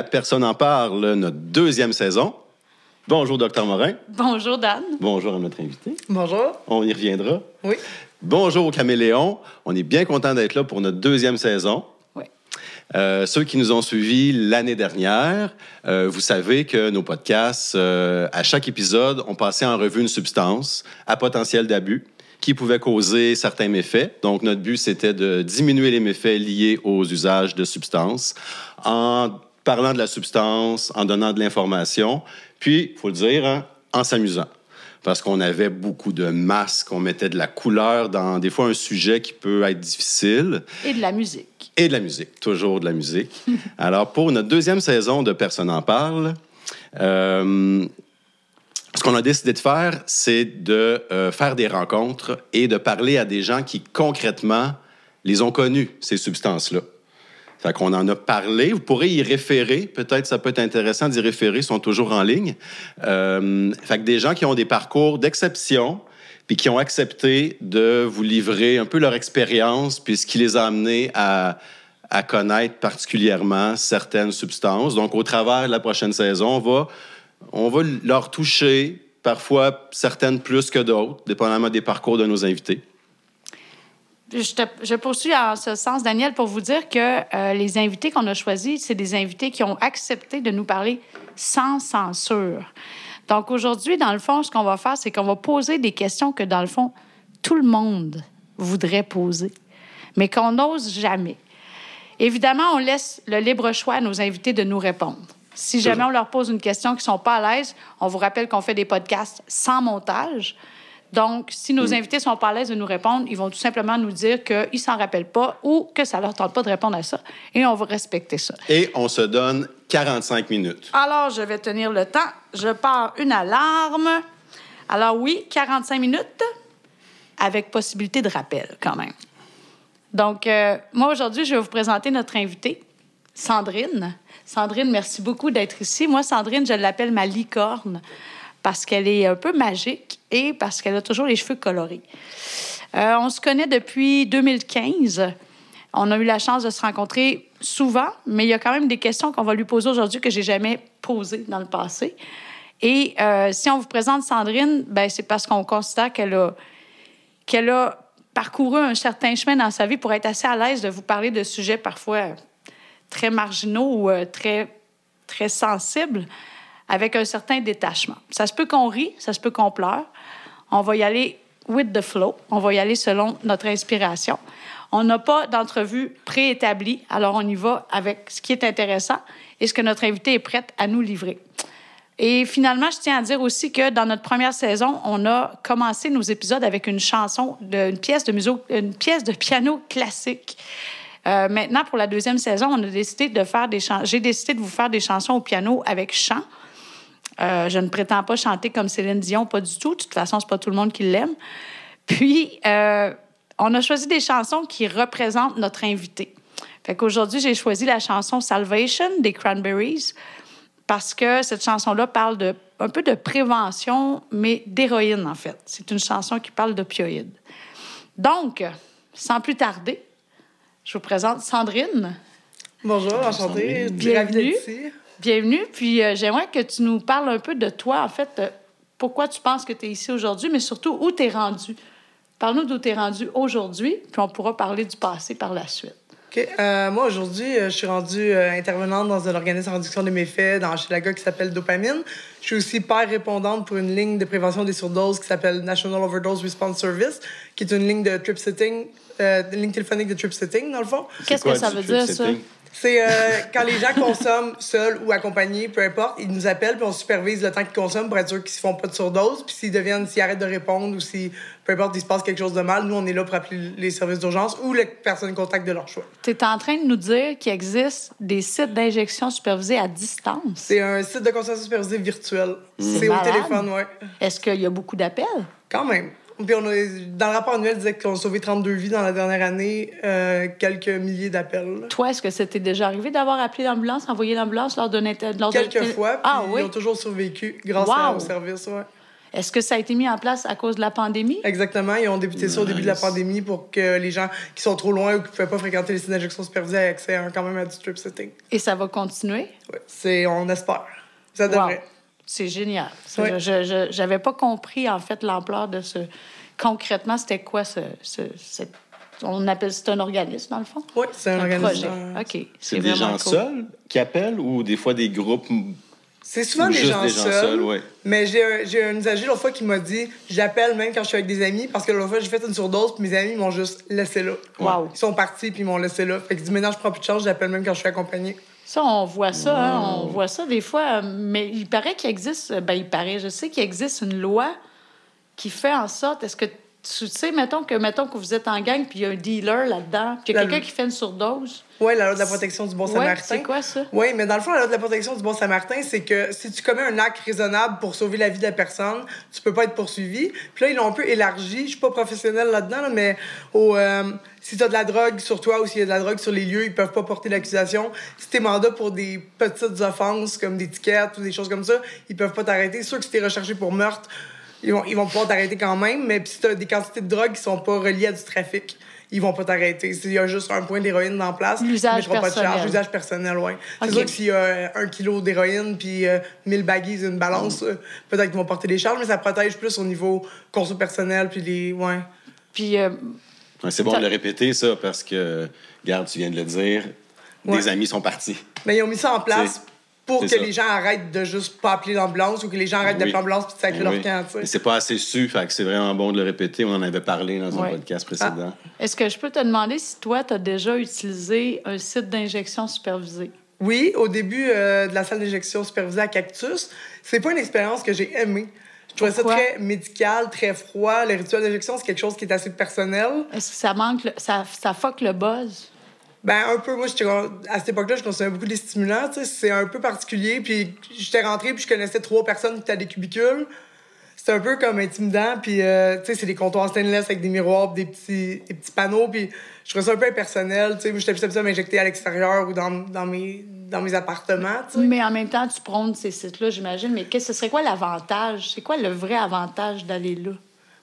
À Personne en parle, notre deuxième saison. Bonjour, Docteur Morin. Bonjour Dan. Bonjour à notre invité. Bonjour. On y reviendra. Oui. Bonjour au Caméléon. On est bien content d'être là pour notre deuxième saison. Oui. Euh, ceux qui nous ont suivis l'année dernière, euh, vous savez que nos podcasts, euh, à chaque épisode, on passait en revue une substance à potentiel d'abus qui pouvait causer certains méfaits. Donc, notre but, c'était de diminuer les méfaits liés aux usages de substances en parlant de la substance, en donnant de l'information, puis, il faut le dire, hein, en s'amusant. Parce qu'on avait beaucoup de masques, on mettait de la couleur dans des fois un sujet qui peut être difficile. Et de la musique. Et de la musique, toujours de la musique. Alors, pour notre deuxième saison de Personne en parle, euh, ce qu'on a décidé de faire, c'est de euh, faire des rencontres et de parler à des gens qui, concrètement, les ont connus, ces substances-là. Fait qu'on en a parlé. Vous pourrez y référer. Peut-être ça peut être intéressant d'y référer. Ils sont toujours en ligne. Euh, fait que des gens qui ont des parcours d'exception puis qui ont accepté de vous livrer un peu leur expérience puis ce qui les a amenés à, à connaître particulièrement certaines substances. Donc, au travers de la prochaine saison, on va, on va leur toucher parfois certaines plus que d'autres, dépendamment des parcours de nos invités. Je, te- je poursuis en ce sens, Daniel, pour vous dire que euh, les invités qu'on a choisis, c'est des invités qui ont accepté de nous parler sans censure. Donc aujourd'hui, dans le fond, ce qu'on va faire, c'est qu'on va poser des questions que, dans le fond, tout le monde voudrait poser, mais qu'on n'ose jamais. Évidemment, on laisse le libre choix à nos invités de nous répondre. Si jamais on leur pose une question qu'ils ne sont pas à l'aise, on vous rappelle qu'on fait des podcasts sans montage. Donc, si nos invités sont pas à l'aise de nous répondre, ils vont tout simplement nous dire qu'ils s'en rappellent pas ou que ça leur tente pas de répondre à ça. Et on va respecter ça. Et on se donne 45 minutes. Alors, je vais tenir le temps. Je pars une alarme. Alors oui, 45 minutes avec possibilité de rappel quand même. Donc, euh, moi, aujourd'hui, je vais vous présenter notre invitée, Sandrine. Sandrine, merci beaucoup d'être ici. Moi, Sandrine, je l'appelle ma licorne parce qu'elle est un peu magique et parce qu'elle a toujours les cheveux colorés. Euh, on se connaît depuis 2015. On a eu la chance de se rencontrer souvent, mais il y a quand même des questions qu'on va lui poser aujourd'hui que j'ai jamais posées dans le passé. Et euh, si on vous présente Sandrine, ben c'est parce qu'on considère qu'elle a, qu'elle a parcouru un certain chemin dans sa vie pour être assez à l'aise de vous parler de sujets parfois très marginaux ou euh, très, très sensibles avec un certain détachement. Ça se peut qu'on rit, ça se peut qu'on pleure. On va y aller with the flow. On va y aller selon notre inspiration. On n'a pas d'entrevue préétablie, alors on y va avec ce qui est intéressant et ce que notre invité est prête à nous livrer. Et finalement, je tiens à dire aussi que dans notre première saison, on a commencé nos épisodes avec une chanson, une, pièce de une pièce de piano classique. Euh, maintenant, pour la deuxième saison, on a décidé de faire des J'ai décidé de vous faire des chansons au piano avec chant. Euh, je ne prétends pas chanter comme Céline Dion, pas du tout. De toute façon, c'est pas tout le monde qui l'aime. Puis, euh, on a choisi des chansons qui représentent notre invité. Fait qu'aujourd'hui, j'ai choisi la chanson Salvation des Cranberries parce que cette chanson-là parle de, un peu de prévention, mais d'héroïne, en fait. C'est une chanson qui parle d'opioïdes. Donc, sans plus tarder, je vous présente Sandrine. Bonjour, enchantée. Bienvenue. Bienvenue. Puis euh, j'aimerais que tu nous parles un peu de toi, en fait, euh, pourquoi tu penses que tu es ici aujourd'hui, mais surtout où tu es rendu. Parle-nous d'où tu es rendu aujourd'hui, puis on pourra parler du passé par la suite. OK. Euh, moi, aujourd'hui, euh, je suis rendue euh, intervenante dans un organisme en réduction des méfaits dans Chilaga qui s'appelle Dopamine. Je suis aussi père répondante pour une ligne de prévention des surdoses qui s'appelle National Overdose Response Service, qui est une ligne de trip sitting, euh, une ligne téléphonique de trip sitting, dans le fond. Qu'est-ce que ça veut dire, ça? C'est euh, quand les gens consomment seuls ou accompagnés, peu importe, ils nous appellent puis on supervise le temps qu'ils consomment pour être sûr qu'ils se font pas de surdose. Puis s'ils deviennent, s'ils arrêtent de répondre ou si, peu importe, il se passe quelque chose de mal, nous, on est là pour appeler les services d'urgence ou les personnes contact de leur choix. Tu es en train de nous dire qu'il existe des sites d'injection supervisés à distance? C'est un site de consultation supervisée virtuel. C'est au téléphone, ouais. Est-ce qu'il y a beaucoup d'appels? Quand même. Puis on a, dans le rapport annuel, il disait qu'on a sauvé 32 vies dans la dernière année, euh, quelques milliers d'appels. Toi, est-ce que c'était déjà arrivé d'avoir appelé l'ambulance, envoyé l'ambulance lors d'un Quelques fois, puis Ah oui? ils ont toujours survécu grâce Wow. à- au service. Ouais. Est-ce que ça a été mis en place à cause de la pandémie? Exactement. Ils ont débuté ça au début de la pandémie pour que les gens qui sont trop loin ou qui ne pouvaient pas fréquenter les sites d'injection supervisés aient accès à- quand même à du trip sitting. Et ça va continuer? Ouais. C'est, on espère. Ça Wow. C'est génial. Je je- j'avais pas compris, en fait, l'ampleur de ce... Concrètement, c'était quoi ce... ce- On appelle c'est un organisme, dans le fond? Oui, c'est un, un organisme. projet. OK. C'est des gens cool. seuls qui appellent ou des fois des groupes C'est souvent ou des gens, des gens seuls. seuls, ouais. Mais j'ai un, j'ai un usager l'autre fois qui m'a dit j'appelle même quand je suis avec des amis parce que l'autre fois j'ai fait une surdose puis mes amis m'ont juste laissé là. Wow. Ils sont partis puis ils m'ont laissé là. Fait que dit maintenant je prends plus de chance, j'appelle même quand je suis accompagné. Ça, on voit ça, hein, on voit ça des fois. Mais il paraît qu'il existe, ben il paraît, je sais qu'il existe une loi qui fait en sorte, est-ce que tu sais, mettons que, mettons que vous êtes en gang puis il y a un dealer là-dedans, puis il y a quelqu'un qui fait une surdose. Ouais, la loi de la protection du bon Ouais, samaritain. c'est quoi ça? Oui, mais dans le fond, la loi de la protection du bon samaritain, c'est que si tu commets un acte raisonnable pour sauver la vie de la personne, tu peux pas être poursuivi. Puis là, ils l'ont un peu élargi. Je suis pas professionnelle là-dedans, là, mais au, euh, si tu as de la drogue sur toi ou s'il y a de la drogue sur les lieux, ils peuvent pas porter l'accusation. Si t'es mandat pour des petites offenses comme des tickets ou des choses comme ça, ils peuvent pas t'arrêter. C'est sûr que si t'es recherché pour meurtre, ils vont, ils vont pouvoir t'arrêter quand même, mais puis si t'as des quantités de drogue qui sont pas reliées à du trafic, ils vont pas t'arrêter. S'il y a juste un point d'héroïne dans la place, L'usage ils mettront pas de charge. L'usage personnel, oui. Ok. C'est sûr que s'il y a euh, un kilo d'héroïne puis euh, 1000 baggies une balance, euh, peut-être qu'ils vont porter des charges, mais ça protège plus au niveau conso personnel puis les... Ouais. Puis, euh, Ouais, c'est bon de le répéter, ça, parce que, regarde, tu viens de le dire, Ouais. des amis sont partis. Mais ils ont mis ça en place pour que ça. les gens arrêtent de juste pas appeler l'ambulance ou que les gens arrêtent Oui. d'appeler l'ambulance puis de sacrer leur Oui. camp, tu Mais sais. c'est pas assez su, fait que c'est vraiment bon de le répéter. On en avait parlé dans un podcast précédent. est-ce que je peux te demander si toi, tu as déjà utilisé un site d'injection supervisé? Oui, au début euh, de la salle d'injection supervisée à Cactus, c'est pas une expérience que j'ai aimée. Je trouvais ça très médical, très froid. Le rituel d'injection, c'est quelque chose qui est assez personnel. Est-ce que ça manque, le- ça, ça fuck le buzz? Ben, un peu, moi, à cette époque-là, je consommais beaucoup des stimulants, c'est un peu particulier. Puis j'étais rentrée, puis je connaissais trois personnes qui étaient des cubicules. C'était un peu comme intimidant, puis euh, tu sais, c'est des comptoirs stainless avec des miroirs, des petits, des petits panneaux, puis je trouvais ça un peu impersonnel, tu sais. J'étais plus habituée à m'injecter à l'extérieur ou dans, dans, mes, dans mes appartements, tu sais. Mais en même temps, tu prônes ces sites-là, j'imagine. Mais qu'est-ce ce serait quoi l'avantage? C'est quoi le vrai avantage d'aller là?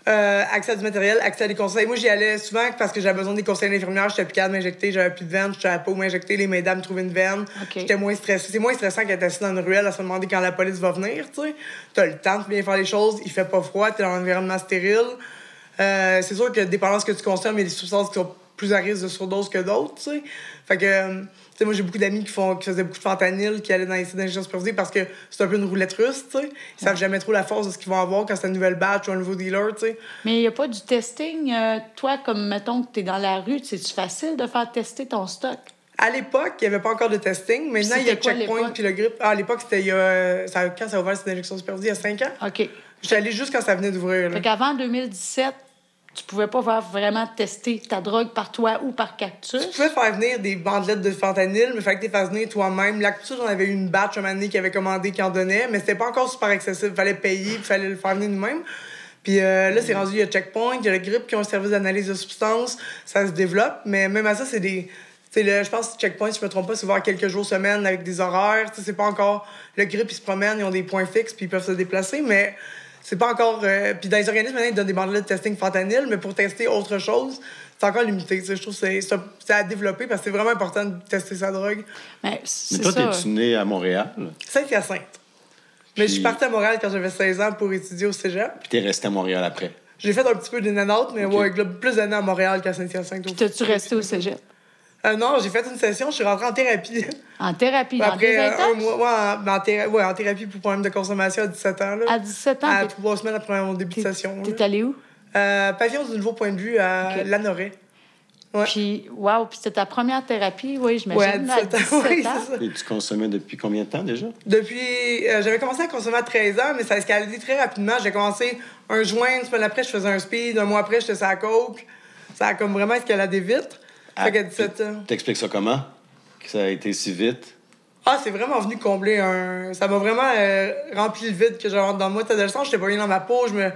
Euh, accès à du matériel, accès à des conseils. Moi, j'y allais souvent parce que j'avais besoin des conseils d'infirmière. J'étais plus capable de m'injecter, j'avais plus de veine, je savais pas où m'injecter. Les mesdames trouvaient une veine. J'étais moins stressée. C'est moins stressant qu'être assis dans une ruelle à se demander quand la police va venir, tu sais. T'as le temps de bien faire les choses, il fait pas froid, t'es dans un environnement stérile. Euh, c'est sûr que dépendant de ce que tu consommes, il y a des substances qui sont plus à risque de surdose que d'autres, tu sais. Fait que, euh, sais, moi, j'ai beaucoup d'amis qui, font, qui faisaient beaucoup de fentanyl, qui allaient dans les sites d'injection supervisée parce que c'est un peu une roulette russe, tu sais. Ils savent jamais trop la force de ce qu'ils vont avoir quand c'est une nouvelle batch ou un nouveau dealer, tu sais. Mais il n'y a pas du testing. euh, toi, comme mettons que tu es dans la rue, c'est-tu facile de faire tester ton stock? À l'époque, il n'y avait pas encore de testing. Maintenant, il y a quoi, Checkpoint puis le grip. Ah, à l'époque, c'était il y a. Ça, quand ça a ouvert cette injection supervisée, il y a 5 ans. OK. Allée juste quand ça venait d'ouvrir. là. Fait qu'avant 2017, tu pouvais pas faire vraiment tester ta drogue par toi ou par cactus. Tu pouvais faire venir des bandelettes de fentanyl, mais il fallait que tu les fasses venir toi-même. L'actus, j'en avais eu une batch un moment donné qui avait commandé, qui en donnait, mais c'était pas encore super accessible. Il fallait payer, il fallait le faire venir nous-mêmes. Puis euh, là, c'est rendu, il y a Checkpoint, il y a le GRIP qui ont un service d'analyse de substances. Ça se développe, mais même à ça, c'est des. Tu sais, le- je pense que Checkpoint, si je me trompe pas, c'est voir quelques jours, semaines avec des horaires. Tu sais, c'est pas encore. Le GRIP, ils se promènent, ils ont des points fixes, puis ils peuvent se déplacer, mais c'est pas encore. euh, puis dans les organismes, maintenant, ils donnent des bandelettes de testing fentanyl, mais pour tester autre chose, c'est encore limité. tu sais. Je trouve que c'est- à développer parce que c'est vraiment important de tester sa drogue. Mais Mais c'est toi, t'es-tu né à Montréal? Saint-Hyacinthe. Mais je suis Puis- partie à Montréal quand j'avais 16 ans pour étudier au cégep. Puis t'es resté à Montréal après? J'ai fait un petit peu d'une autre, mais Ok. ouais, plus d'années à Montréal qu'à Saint-Hyacinthe. Puis t'as-tu resté au cégep? Euh, non, j'ai fait une session, je suis rentrée en thérapie. En thérapie, dans Après euh, un mois, ouais, en, ouais, en thérapie pour problème de consommation à 17 ans. Là. À 17 ans, À trois semaines après mon début de session. t'es allé où? Euh, pavillon du nouveau point de vue à Ok. Lanoret. Ouais. Puis, wow, puis c'était ta première thérapie, oui, j'imagine. Ouais, à là, 17 ans. Oui, c'est ça. Et tu consommais depuis combien de temps déjà? Depuis. euh, J'avais commencé à consommer à 13 ans, mais ça a escaladé très rapidement. J'ai commencé un joint, une semaine après, je faisais un speed. Un mois après, j'étais sur la coke. Ça a comme vraiment escaladé vite. Fait qu'à 17 ans. T'expliques ça comment? Que ça a été si vite? Ah, c'est vraiment venu combler un. Ça m'a vraiment euh, rempli le vide que j'avais dans moi. T'as adolescent, j'étais pas bien dans ma peau, je me.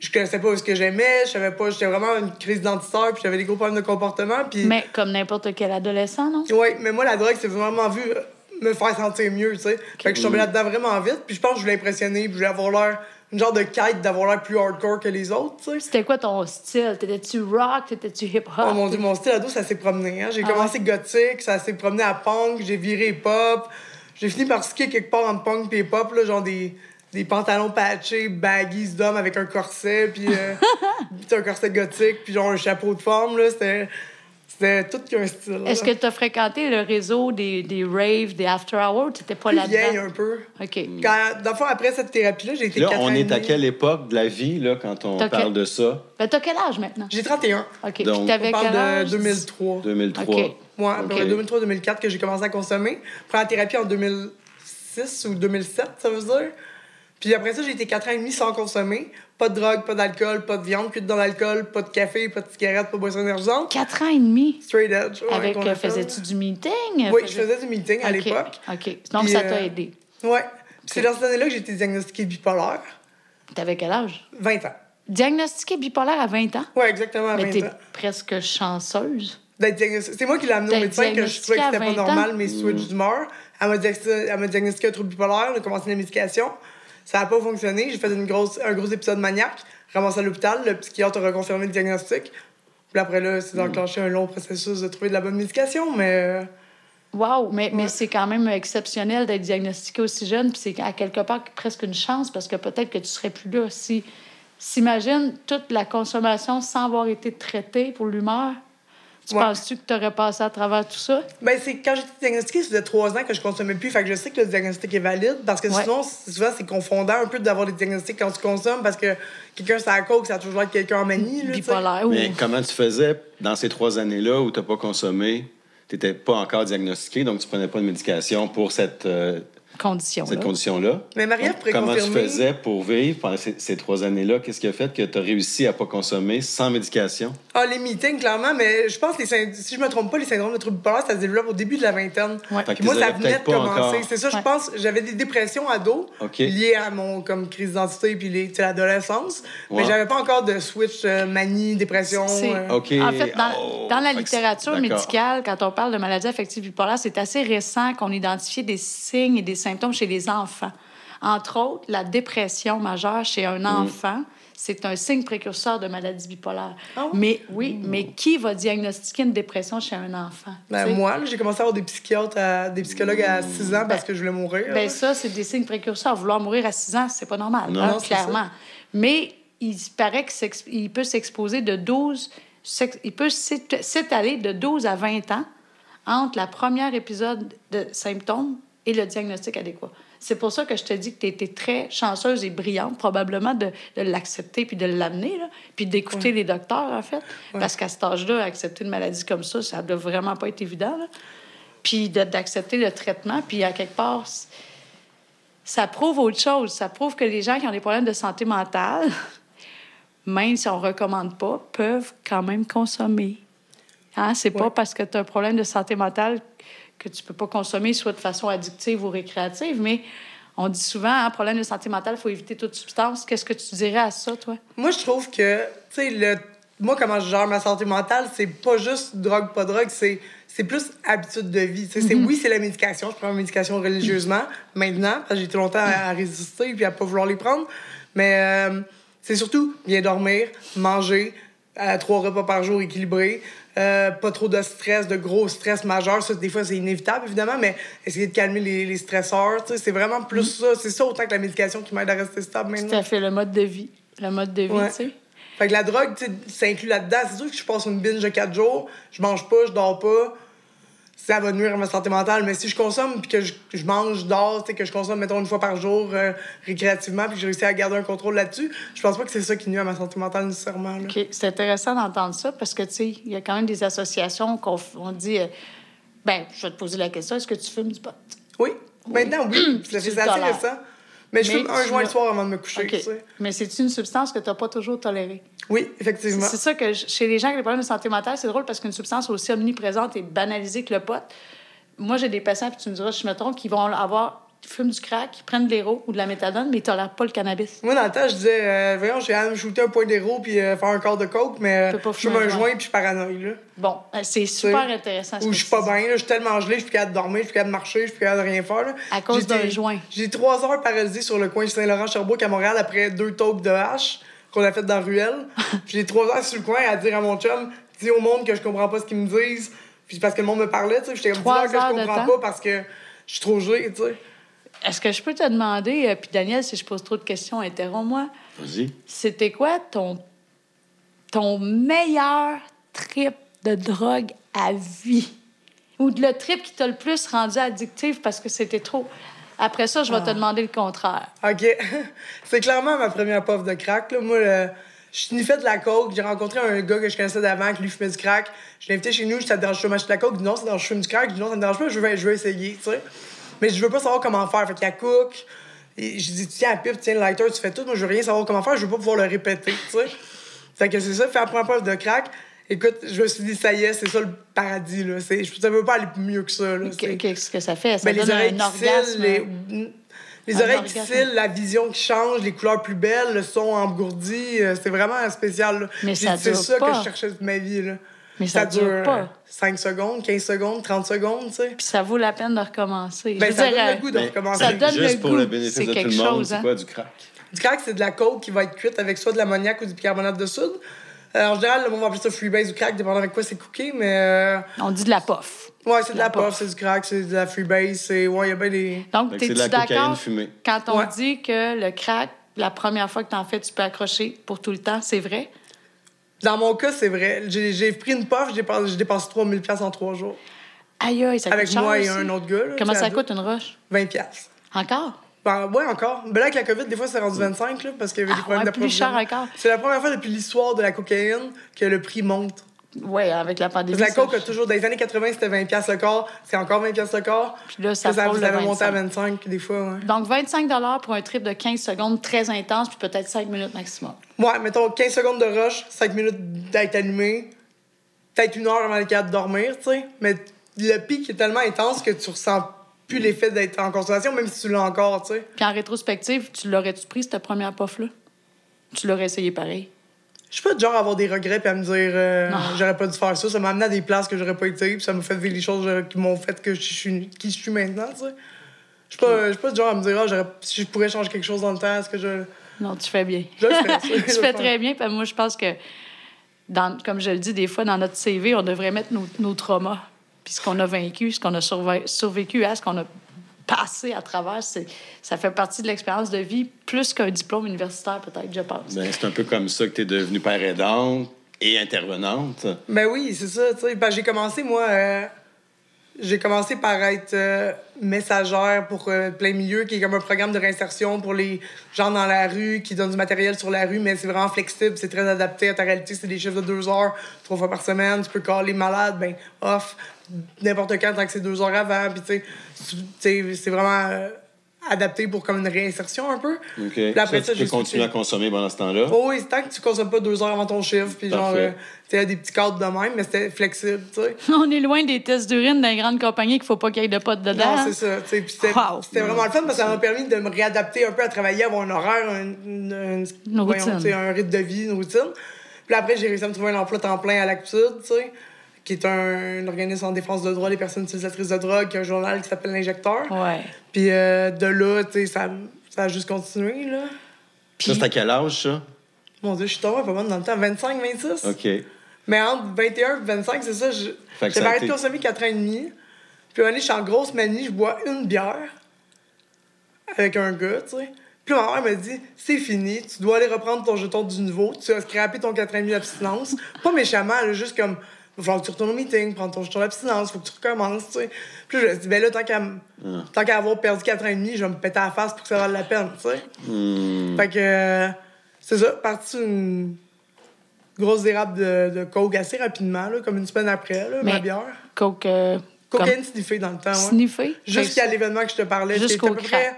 Je connaissais pas ce que j'aimais, je savais pas, j'étais vraiment une crise d'identitaire, puis j'avais des gros problèmes de comportement, puis. Mais comme n'importe quel adolescent, non? Oui, mais moi, la drogue, c'est vraiment vu euh, me faire sentir mieux, tu sais. Fait que je suis tombée là-dedans vraiment vite, puis je pense que je voulais impressionner, puis je voulais avoir l'air. Une genre de quête d'avoir l'air plus hardcore que les autres, tu sais. C'était quoi ton style? T'étais-tu rock? T'étais-tu hip-hop? Oh mon dieu, mon style ado, ça s'est promené. Hein. J'ai Ah commencé gothique, ça s'est promené à punk, j'ai viré pop. J'ai fini par skier quelque part entre punk et pop, là, genre des, des pantalons patchés, baggies d'homme avec un corset, puis euh, un corset gothique, puis genre un chapeau de forme, là. C'était, c'était tout qu'un style. Est-ce que tu as fréquenté le réseau des, des raves, des after hours? T'étais pas Plus vieille là-dedans? un peu. OK. Quand, dans le fond, après cette thérapie-là, j'ai été Là, quatre on est à quelle époque de la vie là, quand on T'as parle quel- de ça? Ben, t'as quel âge maintenant? J'ai 31. OK. Puis Donc- t'avais On quel parle âge? de 2003. 2003. OK. Ouais, Ok. 2003-2004 que j'ai commencé à consommer. Première thérapie en 2006 ou 2007, ça veut dire. Puis après ça, j'ai été 4 ans et demi sans consommer. Pas de drogue, pas d'alcool, pas de viande, de dans l'alcool, pas de café, pas de cigarette, pas de boisson énergisante. Quatre ans et demi? Straight edge. ouais, Avec, euh, faisais-tu du meeting? Oui, je faisais du meeting à l'époque. OK. Donc, Puis, ça t'a euh, aidé. Puis c'est dans cette année-là que j'ai été diagnostiquée bipolaire. T'avais quel âge? 20 ans. Diagnostiqué bipolaire à 20 ans? Ouais, exactement à Mais 20 t'es ans. presque chanceuse. C'est moi qui l'ai amené au médecin que je trouvais que c'était pas diagnostiqué à 20 normal, mes switches d'humeur. Elle m'a diagnosti- elle m'a diagnostiqué un trouble bipolaire, on a commencé la médication. Ça n'a pas fonctionné. J'ai fait une grosse, un gros épisode maniaque, ramassé à l'hôpital. Le psychiatre a reconfirmé le diagnostic. Puis après, là, c'est enclenché un long processus de trouver de la bonne médication, mais. euh, Wow, mais, mais c'est quand même exceptionnel d'être diagnostiqué aussi jeune, puis c'est à quelque part presque une chance parce que peut-être que tu serais plus là si. S'imagine toute la consommation sans avoir été traitée pour l'humeur. Tu Ouais. penses-tu que tu aurais passé à travers tout ça? Ben, c'est quand j'ai été diagnostiquée, ça faisait trois ans que je consommais plus. Fait que je sais que le diagnostic est valide parce que Ouais. sinon, c'est- souvent, c'est confondant un peu d'avoir des diagnostics quand tu consommes parce que quelqu'un, c'est à coke, ça a toujours être quelqu'un en manie. là. Bipolaire. ou- Mais comment tu faisais dans ces trois années-là où tu n'as pas consommé? Tu n'étais pas encore diagnostiqué, donc tu prenais pas de médication pour cette, euh, Condition. cette là. condition-là. Mais pourrait Comment tu faisais pour vivre pendant ces, ces trois années-là? Qu'est-ce qui a fait que tu as réussi à pas consommer sans médication? Ah, les meetings, clairement, mais je pense que si je me trompe pas, les syndromes de troubles bipolaires, ça se développe au début de la vingtaine. Ouais. Puis moi, ça venait de commencer. encore. C'est ça, je pense. J'avais des dépressions ado liées à mon comme crise d'identité puis les- l'adolescence. Ouais. Mais j'avais pas encore de switch euh, manie, dépression. Euh. OK. En fait, dans, Oh, dans la littérature médicale, quand on parle de maladie affective bipolaire, c'est assez récent qu'on identifie des signes et des symptômes chez les enfants. Entre autres, la dépression majeure chez Mm. un enfant, c'est un signe précurseur de maladie bipolaire. Ah? Mais oui, mais qui va diagnostiquer une dépression chez un enfant? Ben, moi, là, j'ai commencé à avoir des psychiatres, à- des psychologues à 6 ans parce que je voulais mourir. Ben ça, c'est des signes précurseurs. Vouloir mourir à 6 ans, c'est pas normal, Non, hein, non, clairement. Mais il paraît qu'il peut s'exposer de 12... s'ex- Il peut s'ét- s'étaler de 12 à 20 ans entre la première épisode de symptômes et le diagnostic adéquat. C'est pour ça que je te dis que tu étais très chanceuse et brillante, probablement, de, de l'accepter puis de l'amener, puis d'écouter les docteurs, en fait. Parce qu'à cet âge-là, accepter une maladie comme ça, ça doit vraiment pas être évident. là. Puis d'accepter le traitement, puis à quelque part, ça prouve autre chose. Ça prouve que les gens qui ont des problèmes de santé mentale, même si on ne recommande pas, peuvent quand même consommer. Hein? C'est pas Ouais. parce que tu as un problème de santé mentale que tu peux pas consommer, soit de façon addictive ou récréative, mais on dit souvent, un problème de santé mentale, il faut éviter toute substance. Qu'est-ce que tu dirais à ça, toi? Moi, je trouve que, tu sais, le... moi, comment je gère ma santé mentale, c'est pas juste drogue, pas drogue, c'est, c'est plus habitude de vie. Tu sais, c'est, oui, c'est la médication. Je prends ma médication religieusement maintenant, parce que j'ai été longtemps à, à résister puis à pas vouloir les prendre. Mais euh, c'est surtout bien dormir, manger, à trois repas par jour équilibrés, euh, pas trop de stress, de gros stress majeurs. Ça, des fois, c'est inévitable, évidemment, mais essayer de calmer les, les stresseurs, c'est vraiment plus ça. C'est ça autant que la médication qui m'aide à rester stable Tout maintenant. à fait, le mode de vie. Le mode de vie, Ouais. tu sais. Fait que la drogue, tu sais, ça inclut là-dedans. C'est sûr que je passe une binge de quatre jours, je mange pas, je dors pas. Ça va nuire à ma santé mentale. Mais si je consomme, puis que je, je mange, je dors, que je consomme, mettons, une fois par jour euh, récréativement, puis que j'ai réussi à garder un contrôle là-dessus, je pense pas que c'est ça qui nuit à ma santé mentale nécessairement. Là. OK. C'est intéressant d'entendre ça parce que, tu sais, il y a quand même des associations qu'on dit. euh, ben, je vais te poser la question est-ce que tu fumes du pot? Oui. Maintenant, oui. Tu fait le assez récent. Mais je fume un joint le soir avant de me coucher. OK. tu sais. Mais c'est une substance que tu n'as pas toujours tolérée. Oui, effectivement. C'est ça que je- chez les gens qui ont des problèmes de santé mentale, c'est drôle parce qu'une substance aussi omniprésente et banalisée que le pot. Moi, j'ai des patients, puis tu me diras je me trompe, qui vont avoir fument du crack, ils prennent de l'héro ou de la méthadone, mais ils tolèrent pas le cannabis. Moi, dans le temps, je disais, euh, voyons, j'ai à me shooter un point d'héros puis euh, faire un quart de coke, mais euh, je fume un joint. puis je suis paranoïe, là. Bon, euh, c'est super intéressant. Ou je suis pas bien, là, je suis tellement gelé, je suis plus capable de dormir, je suis plus capable de marcher, je suis plus capable de rien faire. Là. À cause d'un joint. J'ai trois heures paralysé sur le coin de Saint-Laurent-Sherbrooke à Montréal après deux taupes de hache qu'on a faites dans la ruelle. J'ai trois heures sur le coin à dire à mon chum, dis au monde que je comprends pas ce qu'ils me disent. Puis parce que le monde me parlait, tu sais. J'étais comme Trois dis-leur que je heures comprends pas parce que je suis trop gelé, tu sais. Est-ce que je peux te demander, euh, puis Daniel, si je pose trop de questions, interromps-moi, Vas-y. c'était quoi ton, ton meilleur trip de drogue à vie? Ou de le trip qui t'a le plus rendu addictif parce que c'était trop? Après ça, je vais te Ah. demander le contraire. OK. c'est clairement ma première puff de crack. Là. Moi, euh, je sniffais de la coke. J'ai rencontré un gars que je connaissais d'avant qui lui fumait du crack. Je l'ai invité chez nous. Je ça te dérange pas de m'acheter de la coke? Dit non, ça te dérange, je fume du crack. Je dis non, ça me dérange pas, je veux, je veux essayer, tu sais. Mais je veux pas savoir comment faire. Fait qu'il y a cook. Et je dis, tiens, la pipe, tiens, le lighter, tu fais tout. Moi, je veux rien savoir comment faire. Je veux pas pouvoir le répéter, tu sais. Fait que c'est ça, faire la première puff de crack. Écoute, je me suis dit, ça y est, c'est ça le paradis, là. C'est- Je ne peux pas aller mieux que ça, là. Qu'est-ce que ça fait? Ça ben, les donne oreilles un qui orgasme. les, les Un oreilles qui cillent, la vision qui change, les couleurs plus belles, le son engourdi, euh, c'est vraiment spécial. là. Mais ça C'est ça pas. que je cherchais de ma vie. Là. Mais ça dure dure pas. 5 secondes, 15 secondes, 30 secondes, tu sais. Puis ça vaut la peine de recommencer. Ben, ça dire, donne euh, le goût de recommencer. ça donne Juste le pour goût. le bénéfice C'est de tout quelque le monde, chose, c'est hein. quoi du crack? Du crack, c'est de la coke qui va être cuite avec soit de l'ammoniac ou du bicarbonate de soude. Euh, en général, le monde va appeler ça freebase ou crack, dépendant avec quoi c'est cooké, mais... euh, On dit de la pof. Ouais, c'est de la La puff, puff. c'est du crack, c'est de la freebase, c'est... Ouais, il y a bien des... Donc, t'es-tu de la cocaïne d'accord fumée. quand on Ouais. dit que le crack, la première fois que t'en fais, tu peux accrocher pour tout le temps, c'est vrai? Dans mon cas, c'est vrai. J'ai j'ai pris une puff, j'ai dépensé, j'ai dépensé 3000 pièces en trois jours. Aïe, aïe, ça Avec coûte cher moi et aussi. un autre gars. là, Comment ça coûte une roche? 20 pièces. Encore? Ben, ouais, encore. Ben là, avec la COVID, des fois, c'est rendu 25, là, parce qu'il y avait des Ah problèmes ouais, plus cher encore. C'est la première fois depuis l'histoire de la cocaïne que le prix monte. Oui, avec la pandémie. La coke a toujours, dans les années 80, c'était 20 pièces le corps. C'est encore 20 pièces le corps. Puis là, ça Puis ça, le avait monté à 25. 25, des fois, ouais. Donc, 25 pour un trip de 15 secondes très intense, puis peut-être 5 minutes maximum. Ouais, mettons 15 secondes de rush, 5 minutes d'être allumé, peut-être une heure avant le cas de dormir, tu sais. Mais le pic est tellement intense que tu ressens plus l'effet d'être en consommation, même si tu l'as encore, tu sais. Puis en rétrospective, tu l'aurais-tu pris, cette première puff-là? Tu l'aurais essayé pareil? Je suis pas du genre à avoir des regrets puis à me dire euh, j'aurais pas dû faire ça. Ça m'a amené à des places que j'aurais pas été puis ça m'a fait vivre les choses euh, qui m'ont fait que je suis qui je suis maintenant, tu sais. Je suis pas, je suis pas du genre à me dire j'aurais- si je pourrais changer quelque chose dans le temps, est-ce que je. Non, tu fais bien. Je le fais, ça, je tu fais très bien. Puis moi, je pense que, dans, comme je le dis des fois, dans notre CV, on devrait mettre nos, nos traumas. Puis ce qu'on a vaincu, ce qu'on a survé- survécu à, ce qu'on a passé à travers, c'est, ça fait partie de l'expérience de vie, plus qu'un diplôme universitaire, peut-être, je pense. Ben, c'est un peu comme ça que tu es devenue père aidante et intervenante. Ben oui, c'est ça, tu sais. Ben, j'ai commencé, moi, euh, j'ai commencé par être euh, messagère pour euh, plein milieu, qui est comme un programme de réinsertion pour les gens dans la rue, qui donne du matériel sur la rue, mais c'est vraiment flexible, c'est très adapté à ta réalité. C'est des chiffres de deux heures, trois fois par semaine. Tu peux caler malade, ben off, n'importe quand, tant que c'est deux heures avant. Puis, tu sais, c'est vraiment euh, adapté pour comme une réinsertion un peu. OK. Puis Ça, après tu ça, peux j'ai continuer à consommer pendant ce temps-là? Oh oui, c'est tant que tu consommes pas deux heures avant ton chiffre, puis genre, euh, tu sais, des petits cadres de même, mais c'était flexible, tu sais. On est loin des tests d'urine dans les grandes compagnies qu'il faut pas qu'il y ait de potes dedans. Non, c'est ça. tu sais, Puis c'était Wow. c'était vraiment le fun parce que ça m'a permis de me réadapter un peu à travailler, avoir un horaire, un, une- une- Une voyons, routine. tu sais, un rythme de vie, une routine. Puis après, j'ai réussi à me trouver un emploi temps plein à l'Actude, tu sais, qui est un, organisme en défense de droits des personnes utilisatrices de drogue, qui a un journal qui s'appelle L'Injecteur. Ouais. Puis euh, de là, tu sais, ça, ça a juste continué, là. Puis- Ça, c'est à quel âge, ça? Mon Dieu, je suis tombée pas mal dans le temps. 25, 26? OK. Mais entre 21 et 25, c'est ça. je- Fait que ça J'avais a arrêté de consommer 4 ans et demi. Puis un moment donné, je suis en grosse manie, je bois une bière avec un gars, tu sais. Puis ma mère me dit c'est fini, tu dois aller reprendre ton jeton du nouveau, tu as scrappé ton 4 ans et demi d'abstinence. Pas méchamment, là, juste comme va falloir que tu retournes au meeting, prendre ton jeton d'abstinence, faut que tu recommences, tu sais. Puis là, je me dis ben là, tant qu'à qu'à avoir perdu 4 ans et demi, je vais me péter à la face pour que ça vaille la peine, tu sais. Hmm. Fait que euh, c'est ça, parti une grosse dérape de, de coke assez rapidement, là, comme une semaine après, là, ma bière. Coke. euh, Cocaïne sniffée dans le temps, ouais. sniffée? Jusqu'à l'événement que je te parlais. Jusqu'au à peu crack. près-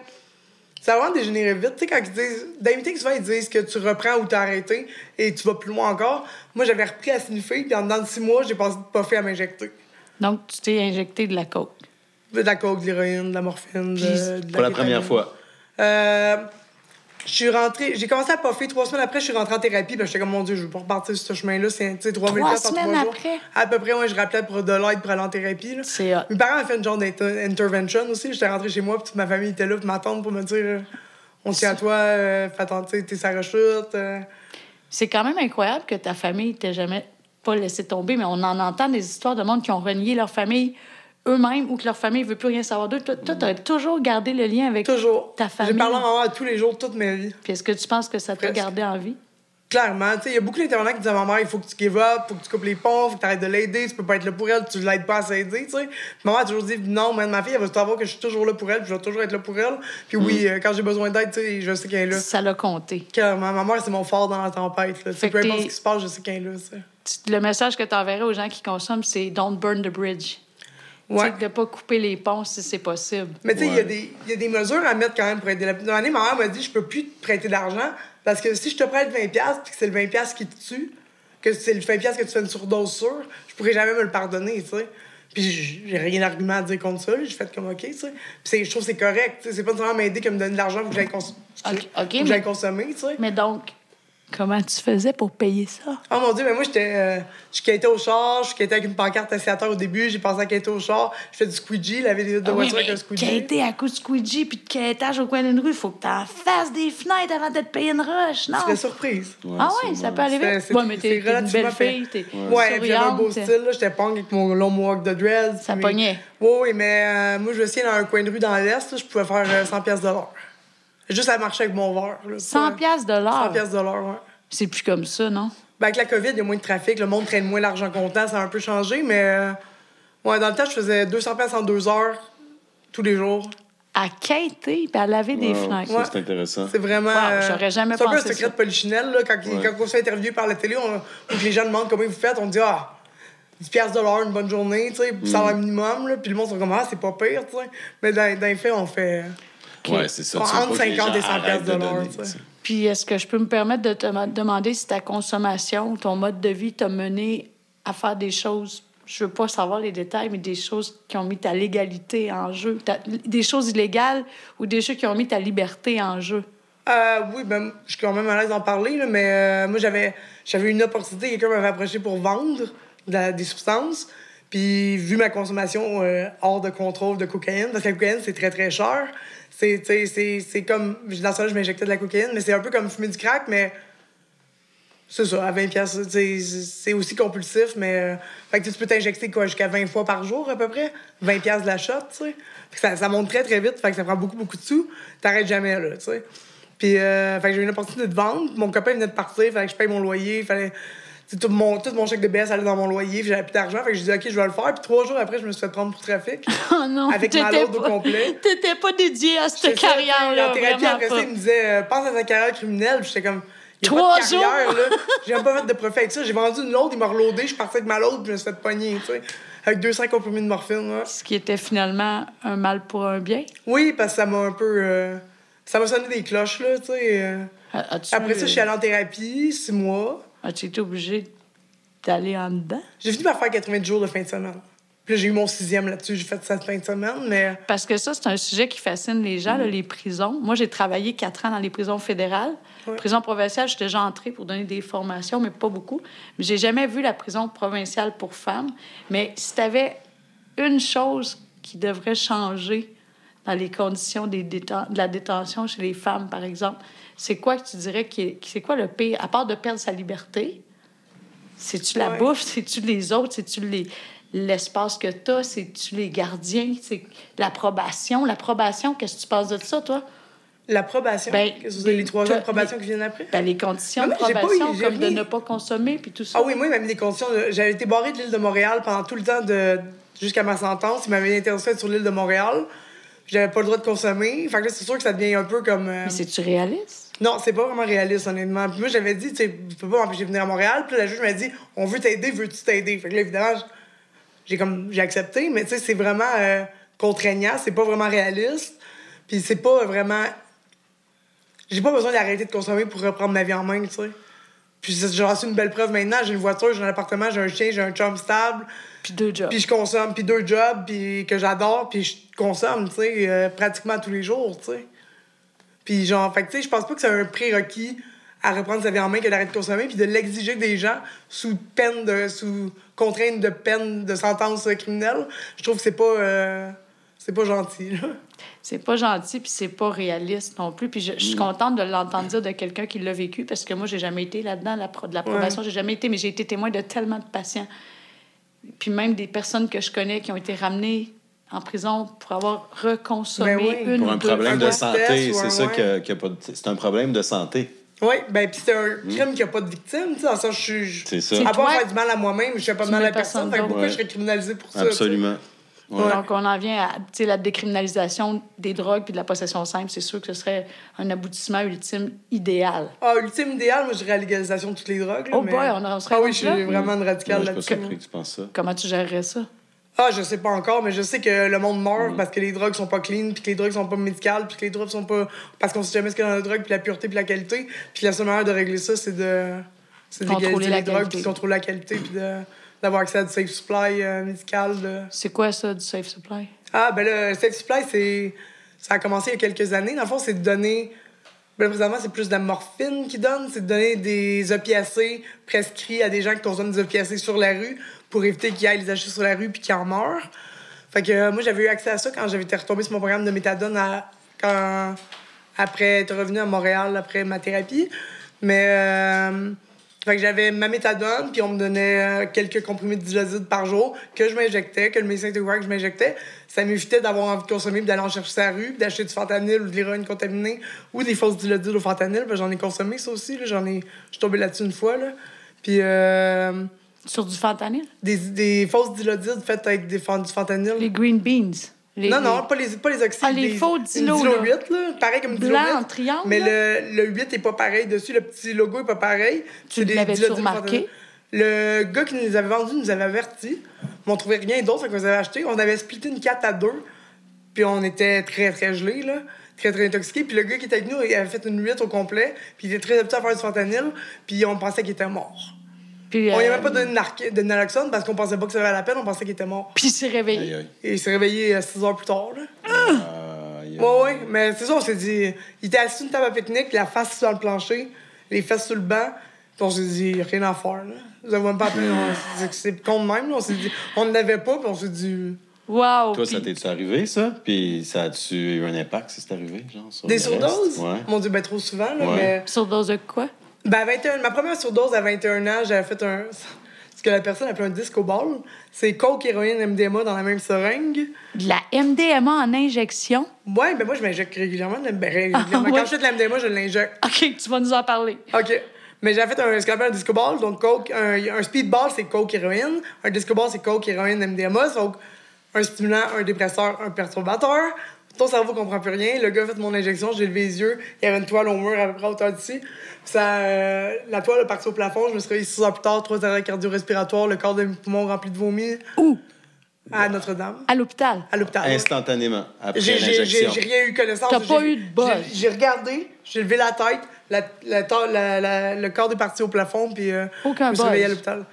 Ça a vraiment dégénéré vite. Tu sais, quand ils disent. Meetings, souvent, ils disent que tu reprends ou t'as arrêté et tu vas plus loin encore. Moi, j'avais repris à sniffer, puis en dedans de six mois, j'ai passé de puffer à m'injecter. Donc, tu t'es injecté de la coke. De la coke, de l'héroïne, de la morphine, de, de Pour la première fois. Euh, je suis rentrée, j'ai commencé à puffer trois semaines après, je suis rentrée en thérapie, ben j'étais comme mon Dieu, je veux pas repartir sur ce chemin-là, c'est tu sais 3000 Trois en trois semaines jours. après? À peu près, ouais, je rappelais pour de l'aide pour aller en thérapie. là. Mes parents ont fait une genre d'intervention aussi, j'étais rentrée chez moi, puis toute ma famille était là pour m'attendre pour me dire on tient à toi, euh, fais attention, t'es sa rechute. euh. C'est quand même incroyable que ta famille t'ait jamais pas laissé tomber, mais on en entend des histoires de monde qui ont renié leur famille eux-mêmes ou que leur famille veut plus rien savoir d'eux. Toi, toi, t'as toujours gardé le lien avec Toujours. ta famille. J'ai parlé à ma mère tous les jours, toute ma vie. Puis est-ce que tu penses que ça t'a gardé en vie? Clairement, tu il y a beaucoup d'intervenants qui disent à ma mère, il faut que tu give up, faut que tu coupes les ponts, faut que tu arrêtes de l'aider, tu peux pas être là pour elle, tu l'aides pas à s'aider, tu sais. Ma mère a toujours dit, non, man, ma fille, elle va savoir que je suis toujours là pour elle, puis je vais toujours être là pour elle. Puis oui, euh, quand j'ai besoin d'aide, tu je sais qu'elle est là. Ça l'a compté. Clairement, ma mère, c'est mon phare dans la tempête, là. Tu peu importe ce qui se passe, je sais qu'elle est là, tu. Tu- Le message que tu enverrais aux gens qui consomment, c'est don't burn the bridge. Ouais. De pas couper les ponts si c'est possible. Mais tu sais, il y a Ouais. des- il y, a des mesures à mettre quand même pour aider la Une année, ma mère m'a dit je peux plus te prêter d'argent parce que si je te prête 20$ puis que c'est le 20$ qui te tue, que c'est le 20$ que tu fais une surdose sur, je pourrais jamais me le pardonner, tu sais. Puis j'ai rien d'argument à dire contre ça. J'ai fait comme OK, tu sais. Puis c'est- je trouve que c'est correct. tu sais. C'est pas nécessairement m'aider que me donner de l'argent pour que j'aille cons- Ok, ok, pour que mais- j'aille consommer, tu sais. Mais donc, comment tu faisais pour payer ça? Oh mon Dieu, mais moi, j'étais. euh, je quittais au char, je quittais avec une pancarte assiateur au début, j'ai pensé à quitter au char, je fais du squeegee, laver des vitres de Ah oui, voiture avec un squeegee. quêter à coup de squeegee puis de quêtage au coin d'une rue, il faut que tu en fasses des fenêtres avant de te payer une rush, non? Serais surprise. ah ouais, ça peut aller C'est- vite. c'est- Ouais, mais c'est t'es une relativement belle fait. fille, t'es Ouais, puis j'avais un beau style, là. J'étais punk avec mon long mohawk de dreads. Ça pognait. Oui, oui, mais euh, moi, je me souviens, dans un coin de rue dans l'Est, je pouvais faire euh, 100 pièces de l'heure. Juste à marcher avec mon verre. là, 100 pas- piastres de 100 l'heure. pièces de l'heure, ouais. C'est plus comme ça, non? Ben, avec la COVID, il y a moins de trafic, le monde traîne moins l'argent comptant, ça a un peu changé, mais euh, ouais, dans le temps, je faisais 200 pièces en deux heures, tous les jours. À quêter puis à laver des Wow, fenêtres. ça, Ouais. c'est intéressant. C'est vraiment. Wow, j'aurais jamais C'est un peu pensé un secret ça. de polichinelle, là. Quand, Ouais. quand on se fait interviewer par la télé, on, ou que les gens demandent comment vous faites, on dit Ah, 10 piastres de l'heure, une bonne journée, tu sais, Mm. salaire minimum, là. Puis le monde sont comme Ah, c'est pas pire, tu sais. Mais dans, dans les faits, on fait. Ouais, c'est ça. Entre tu veux pas que les 50 et gens 100 arrêtent piastres de sais. Puis est-ce que je peux me permettre de te ma- demander si ta consommation, ton mode de vie t'a mené à faire des choses, je veux pas savoir les détails, mais des choses qui ont mis ta légalité en jeu, ta- des choses illégales ou des choses qui ont mis ta liberté en jeu? Euh, oui, ben, je suis quand même à l'aise d'en parler, là, mais euh, moi, j'avais, j'avais une opportunité. Quelqu'un m'avait approché pour vendre de la- des substances. Puis, vu ma consommation euh, hors de contrôle de cocaïne, parce que la cocaïne, c'est très, très cher. C'est, comme. Dans ça, je m'injectais de la cocaïne, mais c'est un peu comme fumer du crack, mais. C'est ça, à 20 pièces, c'est aussi compulsif, mais euh, fait que tu peux t'injecter quoi jusqu'à 20 fois par jour à peu près, 20 pièces de la shot, tu sais. Ça, ça monte très très vite, fait que ça prend beaucoup beaucoup de sous, t'arrêtes jamais là, tu sais. Puis euh, fait que j'ai eu une opportunité de vendre, mon copain venait de partir, fallait que je paye mon loyer, fallait tout mon tout mon chèque de BS allait dans mon loyer, puis j'avais plus d'argent, fait que j'ai dit OK, je vais le faire, puis trois jours après, je me suis fait prendre pour trafic. Oh non, Avec ma load au complet. T'étais pas dédié à cette carrière-là, En thérapie, après ça, il me disait euh, pense à ta carrière criminelle. Puis j'étais comme y a Trois pas de carrière, jours? là. J'ai même pas fait de profit avec ça. J'ai vendu une load, il m'a reloadé, je suis parti avec ma load, puis je me suis fait pogner, tu sais. Avec 200 comprimés de morphine, ouais. Ce qui était finalement un mal pour un bien. Oui, parce que ça m'a un peu. euh, ça m'a sonné des cloches, là, tu sais. euh. Après ça, je suis allée en thérapie, six mois. As-tu été obligé d'aller en dedans? J'ai fini par faire 90 jours de fin de semaine. Puis j'ai eu mon sixième là-dessus, j'ai fait cette fin de semaine, mais. Parce que ça, c'est un sujet qui fascine les gens, là, les prisons. Moi, j'ai travaillé quatre ans dans les prisons fédérales. Ouais. Prison provinciale, j'étais déjà entrée pour donner des formations, mais pas beaucoup. Mais j'ai jamais vu la prison provinciale pour femmes. Mais si tu avais une chose qui devrait changer dans les conditions des déten- de la détention chez les femmes, par exemple, c'est quoi que tu dirais qui est- c'est quoi le pire, à part de perdre sa liberté? C'est-tu la Ouais. bouffe? C'est-tu les autres? C'est-tu les, l'espace que tu as? C'est-tu les gardiens? C'est l'approbation? L'approbation, qu'est-ce que tu penses de ça, toi? L'approbation? Ben, les trois ans d'approbation les- qui viennent après? Ben, les conditions Non, de pas eu- probation, comme de ne pas consommer, puis tout ça. Ah oui, moi, mis des conditions. de- J'avais été barré de l'île de Montréal pendant tout le temps de... jusqu'à ma sentence. Il m'avait interdit d'être sur l'île de Montréal. J'avais pas le droit de consommer. Fait que là, c'est sûr que ça devient un peu comme. euh, Mais c'est-tu réaliste? Non, c'est pas vraiment réaliste, honnêtement. Puis moi, j'avais dit, tu sais, tu peux pas m'empêcher de venir à Montréal. Puis là, la juge m'a dit, on veut t'aider, veux-tu t'aider? Fait que là, évidemment, j'ai comme, j'ai accepté, mais tu sais, c'est vraiment euh, contraignant, c'est pas vraiment réaliste. Puis c'est pas vraiment. J'ai pas besoin d'arrêter de consommer pour reprendre ma vie en main, tu sais. Puis c'est- j'en suis une belle preuve maintenant. J'ai une voiture, j'ai un appartement, j'ai un chien, j'ai un chum stable. Puis deux jobs. Puis je consomme, puis deux jobs, puis que j'adore, puis je consomme, tu sais, euh, pratiquement tous les jours, tu sais. Puis genre, fait que, tu sais, je pense pas que c'est un prérequis à reprendre sa vie en main que d'arrêter de consommer, puis de l'exiger des gens sous peine de, sous contrainte de peine de sentence criminelle. Je trouve que c'est pas, euh, c'est pas gentil, là. C'est pas gentil, puis c'est pas réaliste non plus. Puis je, je suis contente de l'entendre dire de quelqu'un qui l'a vécu, parce que moi, j'ai jamais été là-dedans, la pro- de l'approbation, j'ai jamais été, mais j'ai été témoin de tellement de patients. Puis même des personnes que je connais qui ont été ramenées en prison pour avoir reconsommé Ben oui. une Pour ou un deux problème de santé, c'est ça ouais. que- qu'il y a pas de- C'est un problème de santé. Oui, ben, puis c'est un crime qui a pas de victime, tu sais, le sens, je suis. C'est ça. À part faire du mal à moi-même, je fais pas de mal à personne. personne Fait que pourquoi Ouais. je serais criminalisé pour ça? sais? Ouais. Donc, on en vient à tu sais, la décriminalisation des drogues puis de la possession simple. C'est sûr que ce serait un aboutissement ultime idéal. Ah, ultime idéal, moi, je dirais la légalisation de toutes les drogues. là, Oh mais- boy, on en serait Ah oui, je suis vraiment une radicale là-dessus. que tu penses ça? Comment tu gérerais ça? Ah, je sais pas encore, mais je sais que le monde meurt parce que les drogues sont pas clean, puis que les drogues sont pas médicales, puis que les drogues sont pas. Parce qu'on sait jamais ce qu'il y a dans la drogue, puis la pureté, puis la qualité. Puis la seule manière de régler ça, c'est de. C'est de Contrôler légaliser la les drogues, qualité. puis de contrôler la qualité, puis de- d'avoir accès à du safe supply euh, médical. de- C'est quoi ça, du safe supply? Ah, ben là, Safe Supply, c'est. Ça a commencé il y a quelques années. Dans le fond, c'est de donner. Ben présentement, c'est plus de la morphine qu'ils donnent. C'est de donner des opiacés prescrits à des gens qui consomment des opiacés sur la rue pour éviter qu'ils aillent les acheter sur la rue puis qu'ils en meurent. Fait que euh, moi, j'avais eu accès à ça quand j'avais été retombée sur mon programme de méthadone à- quand, après être revenu à Montréal après ma thérapie. Mais. euh, fait que j'avais ma méthadone, puis on me donnait euh, quelques comprimés de diloside par jour que je m'injectais, que le médecin était ouvert que je m'injectais. Ça m'évitait d'avoir envie de consommer, puis d'aller en chercher sa rue, puis d'acheter du fentanyl ou de l'héroïne contaminée ou des fausses dilodides au fentanyl. J'en ai consommé ça aussi. J'en ai... Je suis tombée là-dessus une fois. Là. Puis euh, Sur du fentanyl? des, des fausses dilodides faites avec des, du fentanyl. Les green beans. Les, Non, les- non, pas les, pas les oxydes. Ah, les des- faux dilos, dilo là. 8, là. Pareil comme une dilo Blanc 8. en triangle, Mais le, le 8 est pas pareil dessus. Le petit logo est pas pareil. Tu fentanyl. Le gars qui nous les avait vendus nous avait avertis. Mais on trouvait rien d'autre, qu'on les avait achetés. On avait splitté une 4 à 2. Puis on était très, très gelés, là. Très, très intoxiqués. Puis le gars qui était avec nous, il avait fait une 8 au complet. Puis il était très habitué à faire du fentanyl. Puis on pensait qu'il était mort. Puis, On lui a euh, même pas donné de, de naloxone parce qu'on pensait pas que ça valait la peine. On pensait qu'il était mort. Puis il s'est réveillé. Aïe, aïe. Et il s'est réveillé 6 heures plus tard, là. Aïe. Ouais, ouais, mais c'est ça, on s'est dit. Il était assis sur une table à pique-nique, la face sur le plancher, les fesses sur le banc. Puis on s'est dit, rien à faire, là. Vous avez même pas appelé. on s'est dit que c'est con de même, là. On s'est dit, on n'avait pas, puis on s'est dit. Wow! Toi, ça t'est-tu arrivé, ça? Puis ça a-tu eu un impact si c'est arrivé, genre, sur Des surdoses? Ouais. Mon Dieu, ben trop souvent, là. Ouais. Mais. Surdose de quoi? Ben, à 21, ma première surdose à 21 ans, j'avais fait un. Ce que la personne appelait un disco ball. C'est coke, héroïne, MDMA dans la même seringue. De la MDMA en injection? Ouais, ben moi, je m'injecte régulièrement. Ben, régulièrement. Ah, ouais. Quand je fais de la MDMA, je l'injecte. OK, tu vas nous en parler. OK. Mais j'avais fait un, ce qu'on appelle un disco ball. Donc, coke, un, un speedball, c'est coke, héroïne. Un disco ball, c'est coke, héroïne, MDMA. Donc, un stimulant, un dépresseur, un perturbateur. Ton cerveau comprend plus rien. Le gars a fait mon injection, j'ai levé les yeux. Il y avait une toile au mur à peu près à hauteur d'ici. Ça, euh, la toile a parti au plafond. Je me suis réveillé six heures plus tard, trois arrêts cardio-respiratoires, le corps de mes poumons rempli de vomi. Où? À Notre-Dame, À l'hôpital. à l'hôpital. Instantanément, après J'ai- j'ai- J'ai l'injection. j'ai rien eu connaissance. T'as J'ai- pas eu de buzz. j'ai- J'ai regardé, j'ai levé la tête, la, la, ta- la- la- le corps est parti au plafond, puis euh, Aucun je me suis réveillé à buzz. l'hôpital.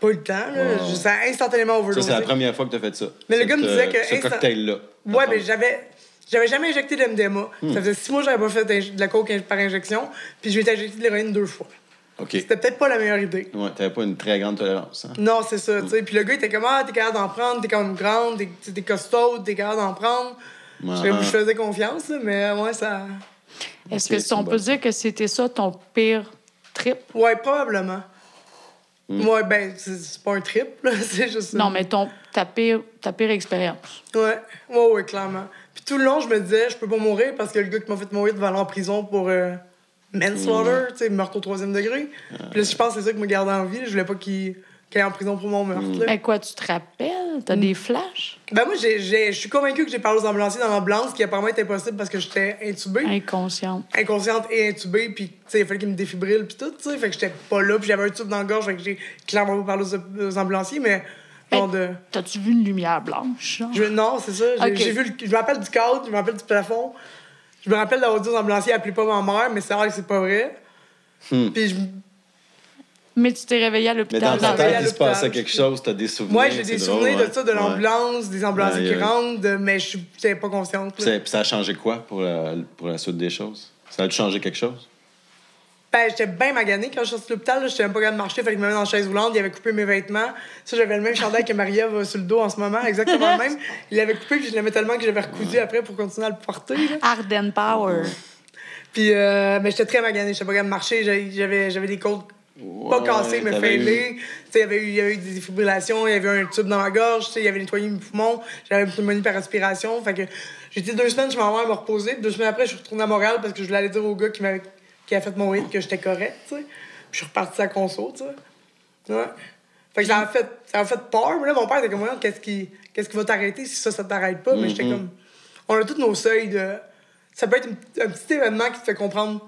Pas eu le temps, là. Wow. Je- Ça a instantanément Ça, overdosé. c'est la première fois que tu as fait ça. Mais le gars me disait euh, que Ce instant- cocktail-là. Ouais, mais j'avais. J'avais jamais injecté de MDMA. Hmm. Ça faisait six mois que j'avais pas fait de la coke par injection. Puis je m'étais injecté de l'héroïne deux fois. OK. C'était peut-être pas la meilleure idée. Ouais, t'avais pas une très grande tolérance. Hein? Non, c'est ça, sais. Puis le gars était comme, ah, t'es capable d'en prendre, t'es quand même grande, t'es t'es costaud, t'es capable d'en prendre. Je, je faisais confiance, là, mais ouais, ça. Est-ce Ok, que si on peut dire que c'était ça ton pire trip? Ouais, probablement. Hmm. Ouais, ben, c'est c'est pas un trip, là, c'est juste. Non, mais ton, ta, pire, ta pire expérience. Ouais, ouais, ouais, clairement. Puis tout le long, je me disais, je peux pas mourir parce que le gars qui m'a fait mourir devait aller en prison pour euh, manslaughter, tu sais, meurtre au troisième degré. Puis là, je pense que c'est ça qui me gardait en vie. Je voulais pas qu'il en prison pour mon meurtre. là. Mais quoi, tu te rappelles? T'as des flashs? Ben moi, j'ai- j'ai- je suis convaincue que j'ai parlé aux ambulanciers dans l'ambulance, qui apparemment était impossible parce que j'étais intubée. Inconsciente. inconsciente et intubée, puis tu sais, il fallait qu'il me défibrille, puis tout, tu sais. Fait que j'étais pas là, puis j'avais un tube dans la gorge, fait que j'ai clairement pas parlé aux, aux ambulanciers, mais genre de. T'as-tu vu une lumière blanche? genre? Je- non, c'est ça. J'ai Ok. j'ai vu le- Je me rappelle du cadre, je me rappelle du plafond. Je me rappelle d'avoir dit aux ambulanciers, appelez pas ma mère, mais c'est vrai que c'est pas vrai. Puis je... Mais tu t'es réveillé à Mais l'hôpital. dans ta tête, il se passait quelque je- chose, t'as des souvenirs. Moi, j'ai des drôle, souvenirs ouais. de ça, de Ouais. l'ambulance, des ambulanciers Aïe, qui rentrent, de- mais je n'étais pas consciente. Ça, a changé quoi pour la, pour la suite des choses? Ça a changé quelque chose? Ben, j'étais bien maganée quand je suis sortie de l'hôpital. J'étais même pas capable de marcher. Fait qu'il me met dans la chaise roulante. Il avait coupé mes vêtements. Ça, j'avais le même chandail que Marie-Ève a sur le dos en ce moment. Exactement le même. Il l'avait coupé, puis je l'aimais tellement que j'avais recousu après pour continuer à le porter. là. Arden Power. Puis, euh, mais j'étais très maganée. J'étais pas capable de marcher. J'avais- J'avais j'avais des côtes pas cassées, mais sais, Il y avait eu- il y avait eu des défibrillations. Il y avait eu un tube dans ma gorge. Il y avait nettoyé mes poumons. J'avais une pneumonie par respiration. Fait que j'étais deux semaines chez ma mère à me reposer. Deux semaines après, je suis retournée à Montréal parce que je voulais aller dire au gars qui, qui a fait mon hit que j'étais correct. tu sais. Je suis repartie à la conso. tu sais. Ouais. Fait que ça a fait, ça a fait peur. Mais là, mon père était comme, qu'est-ce qui, qu'est-ce qui va t'arrêter si ça, ça t'arrête pas? Mais j'étais comme, on a tous nos seuils de. Ça peut être un petit événement qui te fait comprendre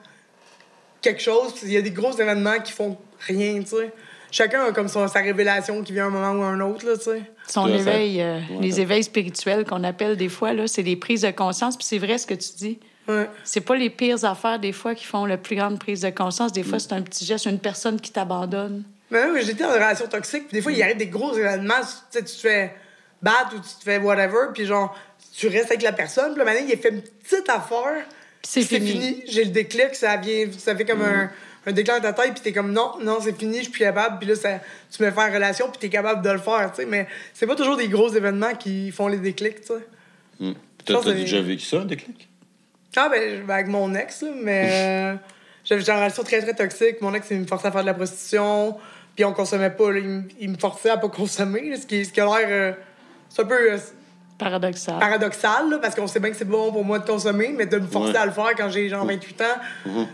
quelque chose. puis Il y a des gros événements qui font rien, tu sais. Chacun a comme son- sa révélation qui vient à un moment ou à un autre, là, tu sais. Son Ça, ça- éveil, euh, Ouais. les éveils spirituels qu'on appelle des fois, là, c'est des prises de conscience. Puis c'est vrai ce que tu dis. Ouais. C'est pas les pires affaires, des fois, qui font la plus grande prise de conscience. Des fois, c'est un petit geste, une personne qui t'abandonne. Mais oui, j'étais dans une relation toxique, puis des fois, il arrive des gros événements, tu sais, tu te fais battre ou tu te fais whatever, puis genre, tu restes avec la personne, puis là, maintenant, il a fait une petite affaire, c'est fini. J'ai le déclic, ça vient, ça fait comme un, un déclic dans ta tête, puis t'es comme, non, non, c'est fini, je suis capable, puis là, ça, tu me fais en relation, puis t'es capable de le faire, tu sais, mais c'est pas toujours des gros événements qui font les déclics, tu sais. Je T'as déjà vécu ça, un déclic? Ah, ben, avec mon ex, là, mais j'avais j'avais une relation très, très toxique. Mon ex, il me forçait à faire de la prostitution, puis on consommait pas. là. il, me- il me forçait à pas consommer, là, ce, qui, ce qui a l'air. euh, c'est un peu euh, Paradoxal. paradoxal, là, parce qu'on sait bien que c'est bon pour moi de consommer, mais de me forcer Ouais. à le faire quand j'ai genre 28 ans,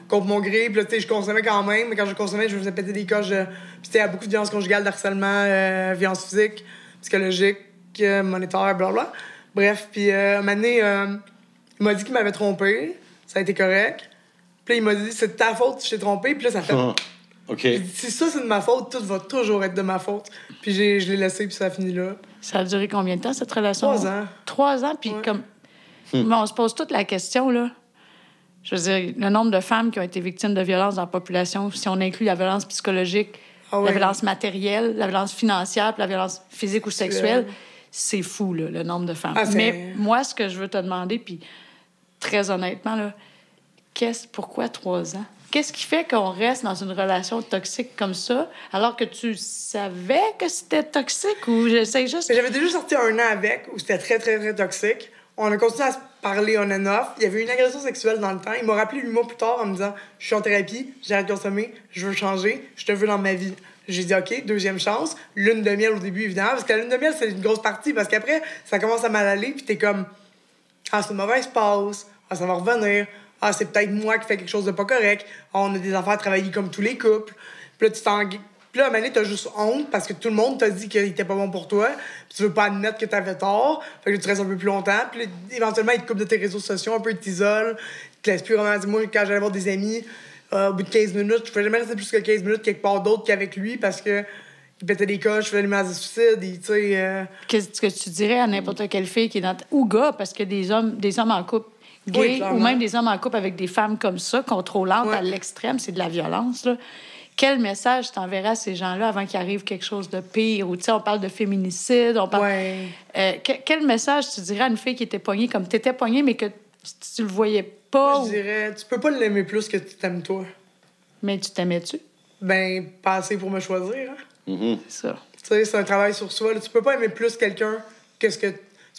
contre mon gré. Puis là, tu sais, je consommais quand même, mais quand je consommais, je me faisais péter des coches. Puis c'était à beaucoup de violence conjugale, d'harcèlement, euh, violence physique, psychologique, euh, monétaire, blablabla. Bref, puis euh, un moment donné, euh, il m'a dit qu'il m'avait trompé. Ça a été correct. Puis là, il m'a dit, c'est de ta faute si je t'ai trompé. Puis là, ça fait. Ah, OK. Dit, Si ça, c'est de ma faute, tout va toujours être de ma faute. Puis j'ai- je l'ai laissé, puis ça a fini là. Ça a duré combien de temps, cette relation? Trois ans. Trois ans, puis Ouais. comme... Mais on se pose toute la question, là. Je veux dire, le nombre de femmes qui ont été victimes de violences dans la population, si on inclut la violence psychologique, Ah ouais. la violence matérielle, la violence financière, puis la violence physique ou sexuelle, c'est fou, là, le nombre de femmes. Ah, Mais moi, ce que je veux te demander, puis très honnêtement, là, pourquoi trois ans? Qu'est-ce qui fait qu'on reste dans une relation toxique comme ça, alors que tu savais que c'était toxique ou j'essaie juste... J'avais déjà sorti un an avec, où c'était très, très, très toxique. On a continué à se parler on and off. Il y avait une agression sexuelle dans le temps. Il m'a rappelé huit mois plus tard en me disant Je suis en thérapie, j'ai de consommer, je veux changer, je te veux dans ma vie. J'ai dit OK, deuxième chance. Lune de miel au début, évidemment, parce que la lune de miel, c'est une grosse partie, parce qu'après, ça commence à mal aller, puis t'es comme Ah, c'est une mauvaise passe, ah, ça va revenir, ah, c'est peut-être moi qui fais quelque chose de pas correct, ah, on a des affaires à travailler comme tous les couples. Puis là, tu t'en. Puis là, à un moment t'as juste honte parce que tout le monde t'a dit qu'il était pas bon pour toi. Puis tu veux pas admettre que t'avais tort. Fait que tu restes un peu plus longtemps. Puis là, éventuellement, ils te coupent de tes réseaux sociaux, un peu, ils t'isolent. Ils te laissent plus vraiment. Moi, quand j'allais voir des amis, euh, au bout de 15 minutes, je pouvais jamais rester plus que 15 minutes quelque part d'autre qu'avec lui parce que il pétait des coches, je faisais des menaces de suicide. et, Tu sais. euh, Qu'est-ce que tu dirais à n'importe quelle fille qui est dans... ta- ou gars, parce que des hommes, des hommes en couple gay Oui, clairement. ou même des hommes en couple avec des femmes comme ça, contrôlantes Ouais. à l'extrême, c'est de la violence. Là. Quel message t'enverrais à ces gens-là avant qu'il arrive quelque chose de pire? Ou, tu sais, on parle de féminicide, on parle... Ouais. Euh, que- quel message tu dirais à une fille qui était poignée comme tu étais poignée, mais que tu, tu le voyais pas, Moi, ou- je dirais, tu peux pas l'aimer plus que tu t'aimes toi. mais tu t'aimais-tu? Ben, pas assez pour me choisir. Hein? Mhm. Ça. Tu sais, c'est un travail sur soi. là. Tu peux pas aimer plus quelqu'un que ce que tu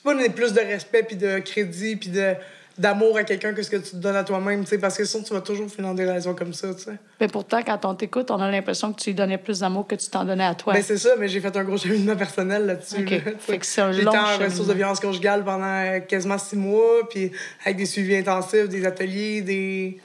peux pas donner plus de respect, puis de crédit, puis de d'amour à quelqu'un que ce que tu te donnes à toi-même, tu sais, parce que sinon, tu vas toujours finir dans des relations comme ça, tu sais. Mais pourtant, quand on t'écoute, on a l'impression que tu lui donnais plus d'amour que tu t'en donnais à toi. Ben, c'est ça, mais j'ai fait un gros cheminement personnel là-dessus. OK. là. Fait que c'est un J'étais long en ressources de violence conjugale pendant quasiment six mois, puis avec des suivis intensifs, des ateliers, des...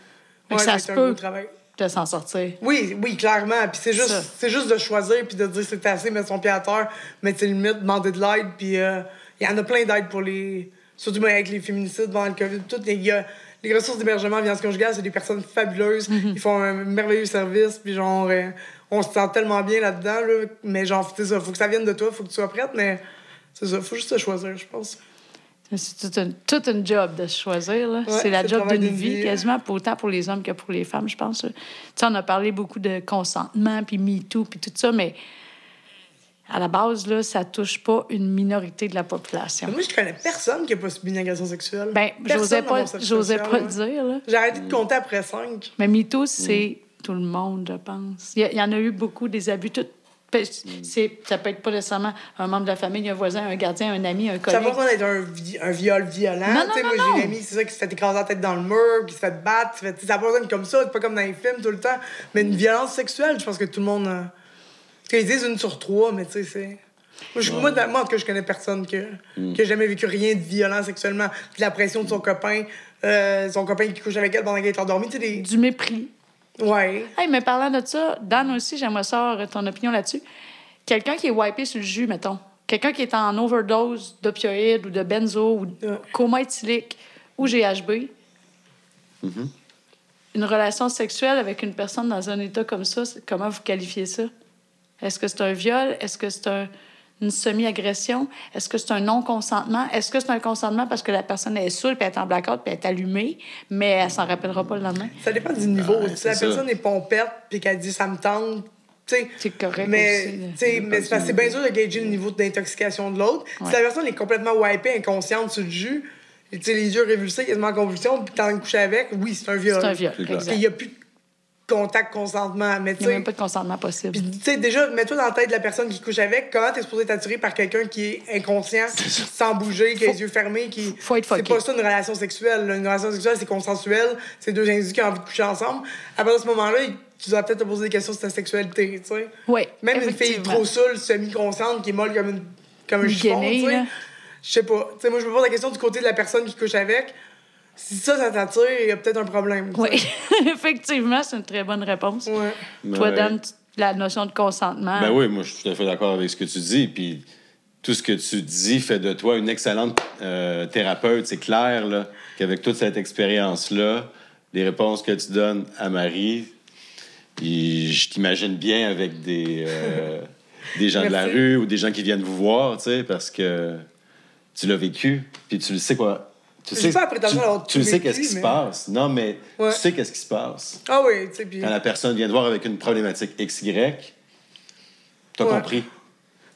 Que ça se peut. gros travail. de s'en sortir. Oui, oui, clairement. Puis c'est juste, c'est juste de choisir puis de dire c'est assez, mettre son pied à terre, mettre ses limites, demander de l'aide. Puis euh, il y en a plein d'aides pour les. Surtout avec les féminicides, pendant le COVID, tout. Il y a les ressources d'hébergement en violence conjugale, c'est des personnes fabuleuses. Mm-hmm. Ils font un merveilleux service. Puis genre, euh, on se sent tellement bien là-dedans. Là, mais genre, c'est ça, faut que ça vienne de toi, faut que tu sois prête. Mais c'est ça, faut juste te choisir, je pense. C'est tout un, tout un job de se choisir. là. Ouais, c'est la job d'une vie, vie. quasiment, pour- autant pour les hommes que pour les femmes, je pense. Tu sais, on a parlé beaucoup de consentement, puis MeToo, puis tout ça, mais à la base, là, ça touche pas une minorité de la population. Moi, je connais personne qui a pas subi une agression sexuelle. Ben, j'osais pas, j'osais pas le dire, là. J'ai arrêté de compter après cinq. Mais MeToo, c'est tout le monde, je pense. Il y, en a eu beaucoup, des abus. Tout, ben, c'est, ça peut être pas nécessairement un membre de la famille, un voisin, un gardien, un ami, un Ça collègue. n'a pas besoin d'être un, vi- un viol violent. Non, non, non, moi, j'ai une amie, c'est ça, qui se fait écraser la tête dans le mur, qui se fait battre. fait- Ça n'a pas besoin d'être comme ça, c'est pas comme dans les films tout le temps. Mais une violence sexuelle, je pense que tout le monde. euh, Parce qu'ils disent une sur trois, mais tu sais, c'est. Moi, je- moi, moi, en tout cas, je connais personne que, Mm. qui a jamais vécu rien de violent sexuellement. De la pression de son copain, euh, son copain qui couche avec elle pendant qu'elle est endormie. Tu sais, des. Du mépris. Ouais. Hey, mais parlant de ça, Dan aussi, j'aimerais savoir ton opinion là-dessus. Quelqu'un qui est wipé sur le jus, mettons. Quelqu'un qui est en overdose d'opioïdes ou de benzo ou de Ouais. coma éthylique ou GHB. Une relation sexuelle avec une personne dans un état comme ça, comment vous qualifiez ça? Est-ce que c'est un viol? Est-ce que c'est un- une semi-agression? Est-ce que c'est un non-consentement? Est-ce que c'est un consentement parce que la personne est saoule, puis elle est en blackout, puis elle est allumée, mais elle s'en rappellera pas le lendemain? Ça dépend du niveau. Si la ça. personne est pompette puis qu'elle dit ça me tente, tu sais. C'est correct Mais, aussi, là. tu sais, mais c'est bien dur de gager le niveau d'intoxication de l'autre. Ouais. Si la personne est complètement wipée, inconsciente sur le jus, et tu sais, les yeux révulsés, quasiment en convulsion, puis t'es en train de coucher avec, oui, c'est un viol. C'est un viol, qu'il n'y a plus de contact, consentement. Mais Il n'y a même pas de consentement possible. puis, tu sais, déjà, mets-toi dans la tête de la personne qui couche avec. Comment t'es supposé t'attirer par quelqu'un qui est inconscient, sans bouger, qui a les yeux fermés, qui. faut être C'est pas ça une relation sexuelle. là. Une relation sexuelle, c'est consensuel. C'est deux individus qui ont envie de coucher ensemble. À partir de ce moment-là, tu dois peut-être te poser des questions sur ta sexualité, tu sais. Oui. Même une fille trop saoule, semi-consciente, qui est molle comme, une, comme un Une chiffon, tu sais. Je sais pas. Tu sais, moi, je me pose la question du côté de la personne qui couche avec. Si ça, ça t'attire, il y a peut-être un problème. Oui, effectivement, c'est une très bonne réponse. Ouais. Toi, Ouais. Dan, tu- la notion de consentement. Ben oui, moi, je suis tout à fait d'accord avec ce que tu dis. Puis tout ce que tu dis fait de toi une excellente euh, thérapeute. C'est clair là, qu'avec toute cette expérience-là, les réponses que tu donnes à Marie, puis je t'imagine bien avec des, euh, des gens de la rue ou des gens qui viennent vous voir, tu sais, parce que tu l'as vécu, puis tu le sais quoi. Tu sais, pas tu, tu qu'est-ce qui se passe. Non, mais Ouais. tu sais qu'est-ce qui se passe. Ah oui, tu sais, puis... Quand la personne vient te voir avec une problématique XY, t'as Ouais. compris.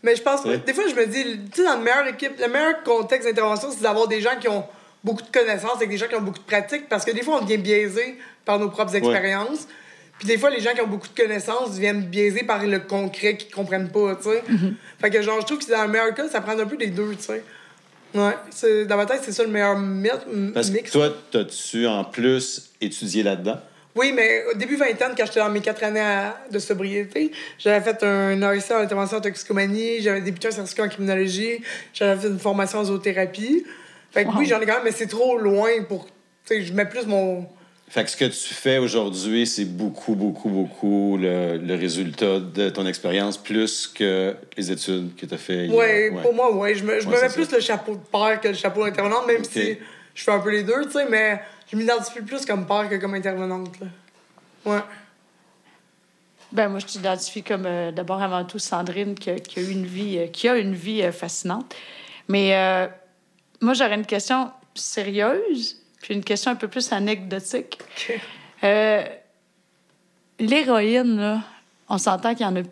Mais je pense, Ouais. des fois, je me dis, tu sais, dans le meilleur équipe, le meilleur contexte d'intervention, c'est d'avoir des gens qui ont beaucoup de connaissances et des gens qui ont beaucoup de pratique, parce que des fois, on devient biaisé par nos propres expériences. Puis des fois, les gens qui ont beaucoup de connaissances viennent biaisés par le concret qu'ils comprennent pas, tu sais? Mm-hmm. Fait que, genre, je trouve que dans le meilleur cas, ça prend un peu des deux, tu sais? Ouais, c'est- dans ma tête, c'est ça le meilleur mythe, m- Parce que mix. toi, t'as-tu en plus étudié là-dedans? Oui, mais au début vingtaine, quand j'étais dans mes quatre années à- de sobriété, j'avais fait un AEC en intervention en toxicomanie, j'avais débuté un certificat en criminologie, j'avais fait une formation en zoothérapie. Fait que Wow. oui, j'en ai quand même, mais c'est trop loin pour. Tu sais, je mets plus mon. Fait que ce que tu fais aujourd'hui, c'est beaucoup, beaucoup, beaucoup le, le résultat de ton expérience plus que les études que tu as fait. Ouais, pour moi, ouais. Je me, je me mets plus ça. le chapeau de père que le chapeau d'intervenante, même si je fais un peu les deux, tu sais, mais je m'identifie plus comme père que comme intervenante, là. Ouais. Ben, moi, je t'identifie comme euh, d'abord avant tout Sandrine qui a, qui a une vie, euh, qui a une vie euh, fascinante. Mais euh, moi, j'aurais une question sérieuse, puis une question un peu plus anecdotique. Euh, L'héroïne, là, on s'entend qu'il y en a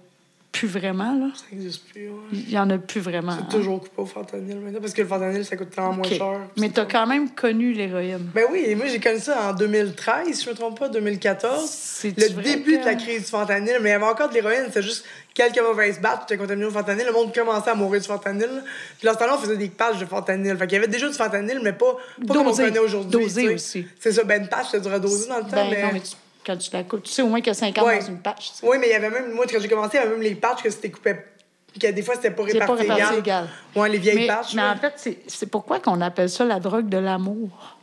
plus vraiment, là. Ça n'existe plus, ouais. Il y en a plus vraiment. C'est hein. toujours coupé au fentanyl maintenant parce que le fentanyl, ça coûte tellement moins cher. Mais t'as quand même connu l'héroïne. Ben oui, et moi j'ai connu ça en 2013, si je me trompe pas, 2014. C'est-tu Le début que- de la crise du fentanyl, mais il y avait encore de l'héroïne, c'était juste quelques mauvaises battes, t'es contaminé au fentanyl, le monde commençait à mourir du fentanyl. Puis dans ce temps-là, on faisait des patchs de fentanyl. Fait qu'il y avait déjà du fentanyl, mais pas, pas comme on connaît aujourd'hui. Dosé tu sais. aussi. C'est ça, ben une patch, ça durait doser dans le temps, Ben, mais... non, mais tu- quand tu la coupes, tu sais au moins qu'il y a 50 Ouais. dans une patch. tu sais. Oui, mais il y avait même, moi, quand j'ai commencé, il y avait même les patchs que c'était coupé. Que des fois, c'était pas réparti, égal. égal. Ouais, les vieilles Mais, patchs. mais en fait, c'est- c'est pourquoi qu'on appelle ça la drogue de l'amour?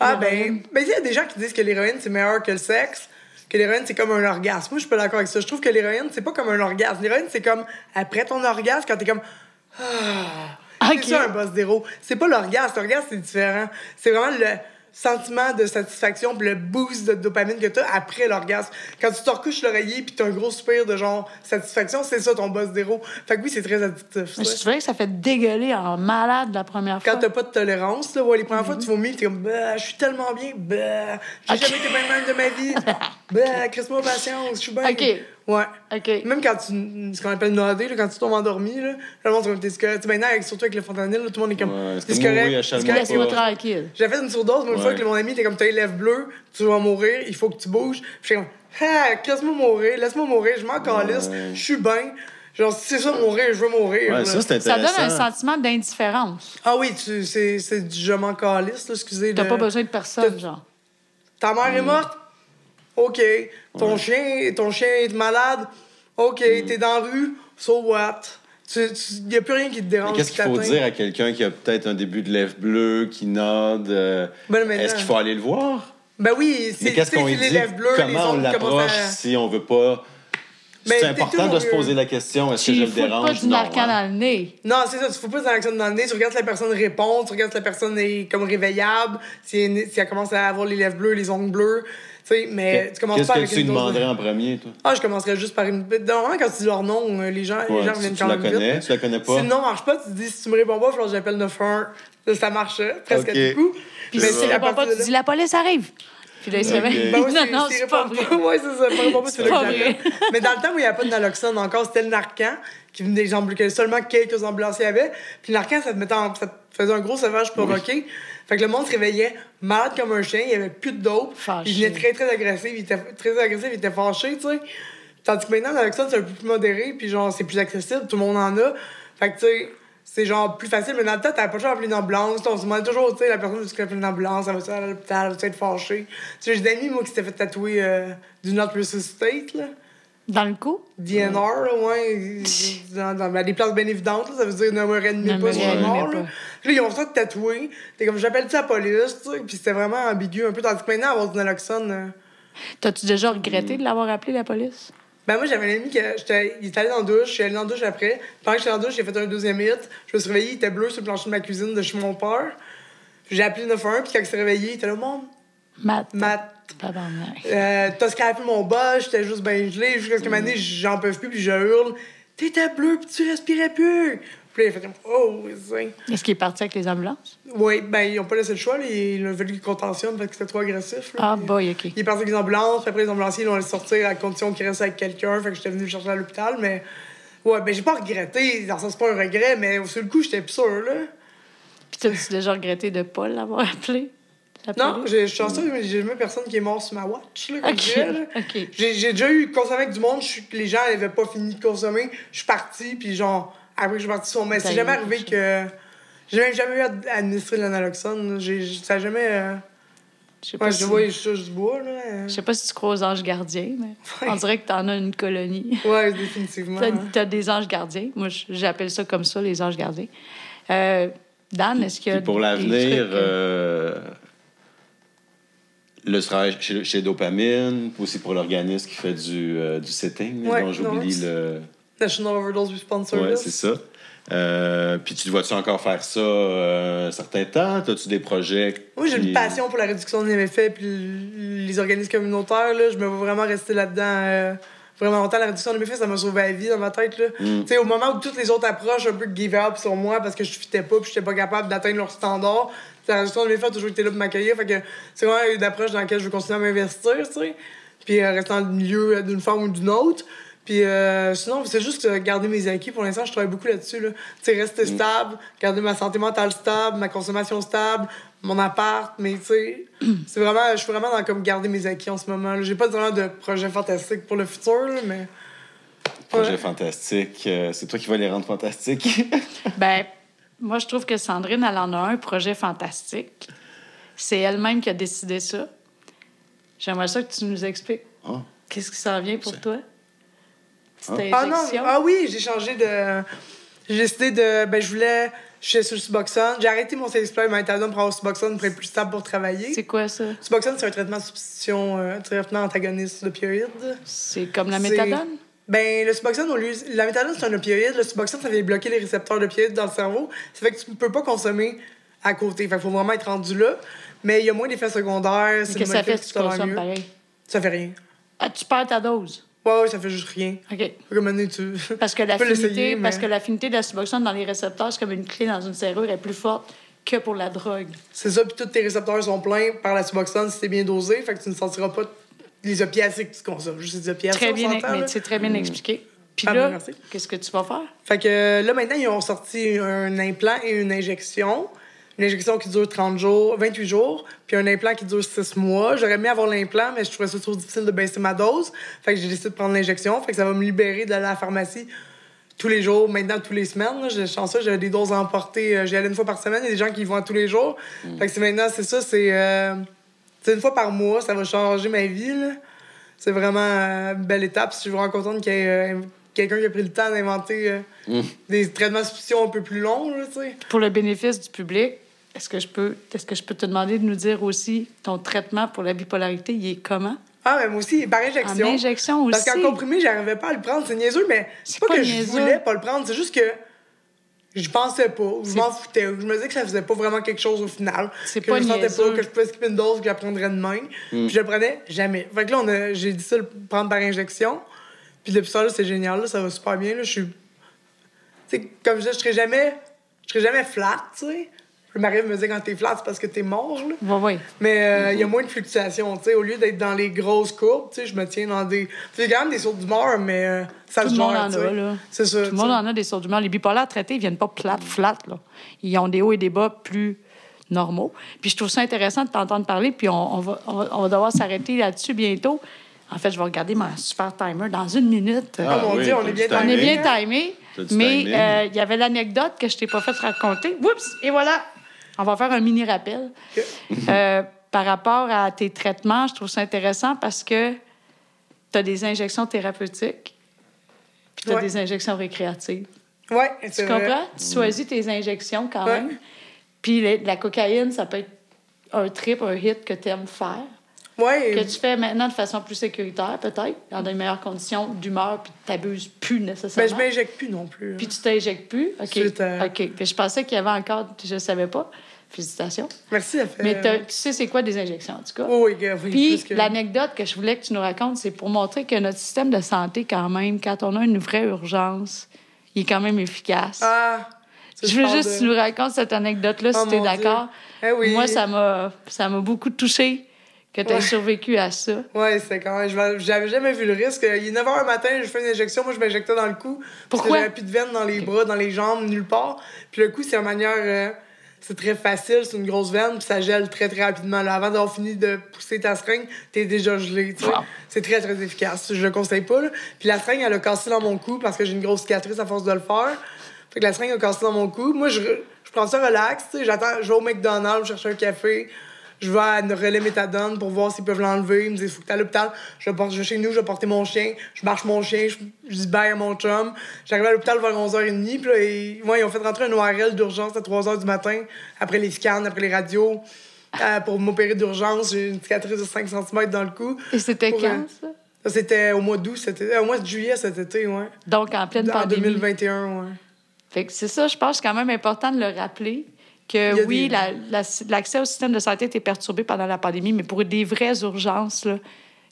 Ah, ben, ben, il y a des gens qui disent que l'héroïne, c'est meilleur que le sexe, que l'héroïne, c'est comme un orgasme. Moi, je suis pas d'accord avec ça. Je trouve que l'héroïne, c'est pas comme un orgasme. L'héroïne, c'est comme après ton orgasme, quand t'es comme. Ah. Ok. C'est ça, un boss d'héros. C'est pas l'orgasme. L'orgasme, c'est différent. C'est vraiment le sentiment de satisfaction puis le boost de dopamine que t'as après l'orgasme. Quand tu te recouches l'oreiller puis t'as un gros soupir de genre satisfaction, c'est ça ton boss d'héros. Fait que oui, c'est très addictif. Mais je trouvais que ça fait dégueuler en malade la première Quand fois. t'as pas de tolérance, là, ouais, les premières fois, tu vomis, t'es comme, bah, je suis tellement bien, bah, j'ai jamais été bien même de ma vie, bah, patience, je suis bien. Ok. Ouais. OK. Même quand tu, ce qu'on appelle noder, là, quand tu tombes endormi, là, le monde, c'est comme, t'es correct. Maintenant, avec- surtout avec le fentanyl, là, tout le monde est comme, Ouais, c'est t'es correct, t'es correct, tranquille. J'ai fait une surdose, moi, une fois que mon ami, t'es comme, t'as les lèvres bleues, tu vas mourir, il faut que tu bouges. Puis j'étais comme, ah, laisse-moi mourir, laisse-moi mourir, je m'en calisse, Ouais. je suis bien. Genre, si c'est ça mourir, je veux mourir. Ouais, ça, c'est Ça donne un sentiment d'indifférence. Ah oui, tu- c'est c'est du je m'en calisse, là, excusez. T'as le- pas besoin de personne, T'as- genre. Ta mère est morte? OK. Ton chien, ton chien est malade? OK. T'es dans la rue? So what? Il n'y a plus rien qui te Mais dérange. Qu'est-ce qui qu'il faut dire à quelqu'un qui a peut-être un début de lèvres bleues, qui node? euh, Ben, Est-ce qu'il faut aller le voir? Ben oui, c'est Mais qu'est-ce tu qu'on les dit? lèvres bleues, les Comment on l'approche à- si on veut pas... Ben, C'est important de se poser la question, est-ce que Tu je le dérange pas ou du non? narcan hein? dans le nez. Non, c'est ça, tu fous pas dans l'action dans le nez, tu regardes si la personne répond, tu regardes si la personne est comme réveillable, si elle, si elle commence à avoir les lèvres bleues, les ongles bleus, tu sais, mais tu commences Qu'est-ce pas que avec tu une dose de- demanderais en premier, toi? Ah, je commencerais juste par une. Normalement, quand tu dis leur nom, euh, les gens, les Ouais, gens si viennent tu quand la même connais, vite. tu la connais pas? Si le nom marche pas, tu dis si tu me réponds pas, il faut que j'appelle 911. Là, ça marche presque Ok. à tout coup. Puis Mais si tu réponds pas, tu là- dis la police arrive. Puis là, il se Ok. réveille. Ben oui, non, si- non, c'est pas vrai. ouais, c'est ça. Pas pas, pas que j'appelle. Mais dans le temps où il n'y avait pas de naloxone encore, c'était le Narcan, qui venait des que seulement quelques ambulanciers avaient. Puis le Narcan, ça te, mettait en- ça te faisait un gros sauvage provoqué. Fait que le monde se réveillait malade comme un chien, il n'y avait plus de dope. Fâché. Il venait très, très agressif, il était très agressif, il était fâché, tu sais. Tandis que maintenant, le naloxone, c'est un peu plus modéré, puis genre, c'est plus accessible, tout le monde en a. Fait que, tu sais, c'est genre plus facile, mais dans le temps, t'avais pas le choix d'appeler une ambulance. On se demandait toujours, tu sais, la personne qui appeler une ambulance, elle va-tu aller à l'hôpital, elle va-tu être fâchée. Tu sais, j'ai des amis, moi, qui s'étaient fait tatouer euh, du Not Resuscitate, là. Dans le cou? DNR, là, ouais. Dans, dans- ben, des places bien évidentes, là, ça veut dire ne me réanimez pas sur le mort. Là. Puis là, ils ont ça de tatouer. T'es comme, j'appelle-tu la police, tu sais. Puis c'était vraiment ambigu un peu. Tandis que maintenant, avoir du naloxone. euh, T'as-tu déjà regretté de l'avoir appelé, la police? Ben moi, j'avais un ami qui il était allé dans la douche, je suis allé dans la douche après. Pendant que j'étais dans la douche, j'ai fait un deuxième hit. Je me suis réveillé, il était bleu sur le plancher de ma cuisine de chez mon père. J'ai appelé 911, puis quand il s'est réveillé, il était là, mon Matt. Matt, Tabarnak. euh, t'as scrapé mon bas, j'étais juste ben gelé, jusqu'à ce que donné, j'en peux plus, puis je hurle. T'étais bleu, puis tu respirais plus. Puis là, il a fait comme, oh, oui, Est-ce qu'il est parti avec les ambulances? Oui, ben, ils ont pas laissé le choix, là. Ils ont fallu qu'ils contentionnent parce que c'était trop agressif. là. Ah, boy, OK. Il est parti avec les ambulances, puis après les ambulanciers, ils l'ont laissé sortir à condition qu'il reste avec quelqu'un. Fait que j'étais venu le chercher à l'hôpital, mais. Ouais, ben j'ai pas regretté. Dans le sens, c'est pas un regret, mais sur le coup, j'étais plus sûr, là. Puis t'as-tu déjà regretté de pas l'avoir appelé? Non, je suis chanceux, mais j'ai jamais personne qui est mort sur ma watch, là, comme. J'ai j'ai déjà eu consommé avec du monde, je suis- les gens n'avaient pas fini de consommer. Je suis parti, puis genre, après que je suis parti, sur mais c'est jamais arrivé que. J'ai même jamais eu à administrer de l'analoxone. Ça jamais. euh, Je sais pas Ouais, si... je vois, je touche du bois, là. Je sais pas si tu crois aux anges gardiens, mais on dirait que t'en as une colonie. Ouais, définitivement. T'as, t'as des anges gardiens. Moi, j'appelle ça comme ça, les anges gardiens. Euh, Dan, est-ce qu'il y a. Puis pour l'avenir, trucs, euh, le travail chez, chez Dopamine, aussi pour l'organisme qui fait du, euh, du setting, Ouais, dont j'oublie le. National Overdose Response Service. c'est ça. Euh, puis tu vois-tu encore faire ça euh, un certain temps? As-tu des projets? Moi, j'ai qui- une passion pour la réduction des méfaits puis les organismes communautaires. Là, je me vois vraiment rester là-dedans euh, vraiment longtemps. La réduction des méfaits, ça m'a sauvé la vie dans ma tête. Là. Mm. Tu sais, Au moment où toutes les autres approches un peu give up sur moi parce que je fitais pas puis j'étais pas capable d'atteindre leurs standards, la réduction des méfaits a toujours été là pour m'accueillir. Fait que c'est vraiment une approche dans laquelle je veux continuer à m'investir. tu sais. Puis euh, rester dans le milieu euh, d'une forme ou d'une autre. Puis euh, sinon, c'est juste euh, garder mes acquis. Pour l'instant, je travaille beaucoup là-dessus. Là. Tu sais, rester stable, garder ma santé mentale stable, ma consommation stable, mon appart. Mais tu sais, c'est vraiment, je suis vraiment dans comme garder mes acquis en ce moment. J'ai pas vraiment de projet fantastique pour le futur, là, mais. Projet Ouais. fantastique. euh, c'est toi qui vas les rendre fantastiques. Ben, moi, je trouve que Sandrine, elle en a un projet fantastique. C'est elle-même qui a décidé ça. J'aimerais ça que tu nous expliques Oh. qu'est-ce qui s'en vient pour toi? Ah non, ah oui, j'ai changé de. J'ai décidé de. Ben, je voulais. Je suis sur Suboxone. J'ai arrêté mon Cellexploit et ma méthadone pour avoir Suboxone pour être plus stable pour travailler. C'est quoi ça? Suboxone, c'est un traitement de substitution, euh, un traitement antagoniste d'opioïdes. C'est comme la méthadone? Ben, le Suboxone, au lieu... la méthadone, c'est un opioïde. Le Suboxone, ça vient bloquer les récepteurs d'opioïdes dans le cerveau. Ça fait que tu ne peux pas consommer à côté. Fait qu'il faut vraiment être rendu là. Mais il y a moins d'effets secondaires. c'est que ça fait qui tu consommes mieux. pareil? Ça fait rien. Ah, tu perds ta dose. Ouais, ouais, ça fait juste rien. OK. Que maintenant, tu... Parce que l'affinité, l'essayer, parce mais- que l'affinité de la suboxone dans les récepteurs, c'est comme une clé dans une serrure, est plus forte que pour la drogue. C'est ça, puis tous tes récepteurs sont pleins par la Suboxone si c'est bien dosé. Fait que tu ne sentiras pas les opiacés que tu consommes. Juste les opiacés, Très bien, mais c'est très bien expliqué. Puis Ah, là, qu'est-ce que tu vas faire? Fait que euh, là, maintenant, ils ont sorti un implant et une injection. Une injection qui dure 30 jours, 28 jours, puis un implant qui dure 6 mois. J'aurais aimé avoir l'implant, mais je trouvais ça trop difficile de baisser ma dose. Fait que j'ai décidé de prendre l'injection. Fait que ça va me libérer d'aller à la pharmacie tous les jours, maintenant tous les semaines. là. J'ai chanceux, j'avais des doses à emporter. euh, J'y allais une fois par semaine. Il y a des gens qui y vont tous les jours. Fait que c'est maintenant, c'est ça, c'est... euh, c'est une fois par mois, ça va changer ma vie, là. C'est vraiment euh, une belle étape. Je suis vraiment contente qu'il y ait euh, quelqu'un qui a pris le temps d'inventer euh, des traitements de substitution un peu plus longs, là, tu sais. Pour le bénéfice du public, est-ce que je peux, est-ce que je peux te demander de nous dire aussi ton traitement pour la bipolarité, il est comment? Ah, mais moi aussi, par injection. En injection Parce aussi? qu'en comprimé, j'arrivais pas à le prendre. C'est niaiseux, mais C'est pas, pas que je niaiseux. voulais pas le prendre. C'est juste que je pensais pas. Je m'en foutais. Je me disais que ça faisait pas vraiment quelque chose au final. C'est que pas je sentais niaiseux. pas, que je pouvais skipper une dose, que j'apprendrais demain. Puis je le prenais jamais. Fait que là, on a- j'ai dit ça, le prendre par injection. Puis depuis ça, là, c'est génial. Là, ça va super bien. Là, je suis. Tu sais, comme je disais, je serais jamais. Je serais jamais flat, tu sais. Le mari me disait quand t'es flat, c'est parce que t'es mort, là. Oui, oui. Mais euh, il y a moins de fluctuations, tu sais. Au lieu d'être dans les grosses courbes, tu sais, je me tiens dans des. C'est quand même des sauts d'humeur, mais euh, ça Tout se le monde en a, là. C'est ça. Tout le monde en a des sauts d'humeur. Les bipolaires traités, ils viennent pas plate, flat, là. Ils ont des hauts et des bas plus normaux. Puis je trouve ça intéressant de t'entendre parler, puis on, on va, on, va, on va devoir s'arrêter là-dessus bientôt. En fait, je vais regarder mon super timer dans une minute. Ah, Dieu, on t'as est du bien On est bien timé, mais euh, il y avait l'anecdote que je t'ai pas fait raconter. Oups! Et voilà! On va faire un mini rappel. Euh, par rapport à tes traitements, je trouve ça intéressant parce que tu as des injections thérapeutiques puis tu as Ouais. des injections récréatives. Ouais, Tu vrai. comprends? Tu choisis tes injections quand Ouais. même. Puis la, la cocaïne, ça peut être un trip, un hit que tu aimes faire, Ouais. que tu fais maintenant de façon plus sécuritaire, peut-être, dans des meilleures conditions d'humeur, puis tu t'abuses plus Ben, nécessairement. je m'injecte plus non plus. Puis tu t'injectes plus? OK. OK. Puis je pensais qu'il y avait encore, je ne savais pas. Félicitations. Merci, ça fait. Mais tu sais, c'est quoi des injections, en tout cas? Oui, oui, oui. Puis que- l'anecdote que je voulais que tu nous racontes, c'est pour montrer que notre système de santé, quand même, quand on a une vraie urgence, il est quand même efficace. Ah. je veux juste de- que tu nous racontes cette anecdote-là, Oh, si tu es d'accord. Eh oui. Moi, ça m'a ça m'a beaucoup touché que tu aies Ouais. survécu à ça. Ouais, c'est quand même. J'avais jamais vu le risque. Il est 9 h le matin, je fais une injection. Moi, je m'injectais dans le cou. Pourquoi? j'avais plus de veines dans les bras, dans les jambes, nulle part. Puis le coup, c'est une manière. euh, c'est très facile, c'est une grosse veine, puis ça gèle très, très rapidement. Là, avant d'avoir fini de pousser ta seringue, t'es déjà gelé. Wow. C'est très, très efficace. Je le conseille pas. là. Puis la seringue, elle a cassé dans mon cou parce que j'ai une grosse cicatrice à force de le faire. Fait que la seringue a cassé dans mon cou. Moi, je, je prends ça relax. tu sais. J'attends, je vais au McDonald's, je cherche un café. Je vais à une relais méthadone pour voir s'ils peuvent l'enlever. Ils me disent, faut que t'ailles à l'hôpital. Je vais, porter- je vais chez nous, je vais porter mon chien. Je marche mon chien, je, je dis bye à mon chum. J'arrive à l'hôpital vers 11h30. Puis là, ils, ouais, ils ont fait rentrer un ORL d'urgence à 3h du matin, après les scans, après les radios, euh, pour m'opérer d'urgence. J'ai une cicatrice de 5 cm dans le cou. Et c'était quand, ça? C'était au mois d'août, c'était, euh, au mois de juillet cet été, ouais. Donc, en pleine En pandémie. 2021, ouais. Fait que c'est ça, je pense quand même important de le rappeler. Que oui, des- la- la- l'accès au système de santé était perturbé pendant la pandémie, mais pour des vraies urgences,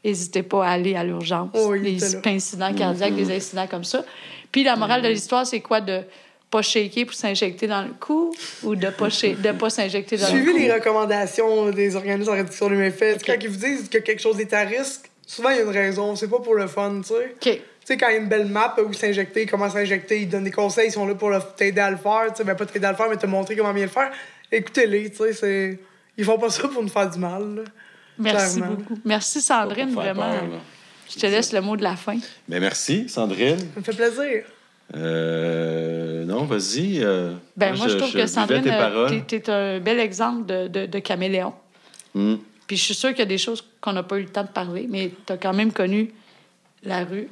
n'hésitez pas à aller à l'urgence. Oh les incidents cardiaques, des incidents comme ça. Puis la morale de l'histoire, c'est quoi? De pas shaker pour s'injecter dans le cou ou de pas, de pas s'injecter dans le Suivez cou? les recommandations des organismes en réduction des méfaits. Ok. Quand ils vous disent que quelque chose est à risque, souvent il y a une raison. C'est pas pour le fun, tu sais. OK. Sais, quand il y a une belle map où s'injecter, comment s'injecter, ils donnent des conseils, ils sont là pour le- t'aider à le faire. Tu sais, ben, pas t'aider à le faire, mais te montrer comment bien le faire. Écoutez-les, tu sais, c'est... Ils font pas ça pour nous faire du mal, là. Merci Clairement. beaucoup. Merci, Sandrine, vraiment. peur. Je te laisse le mot de la fin. Ben, merci, Sandrine. Ça me fait plaisir. Euh, non, vas-y. euh, Ben, moi, je, trouve que Sandrine, tes euh, t'es un bel exemple de, de, de caméléon. Hmm. Puis je suis sûre qu'il y a des choses qu'on n'a pas eu le temps de parler, mais tu as quand même connu la rue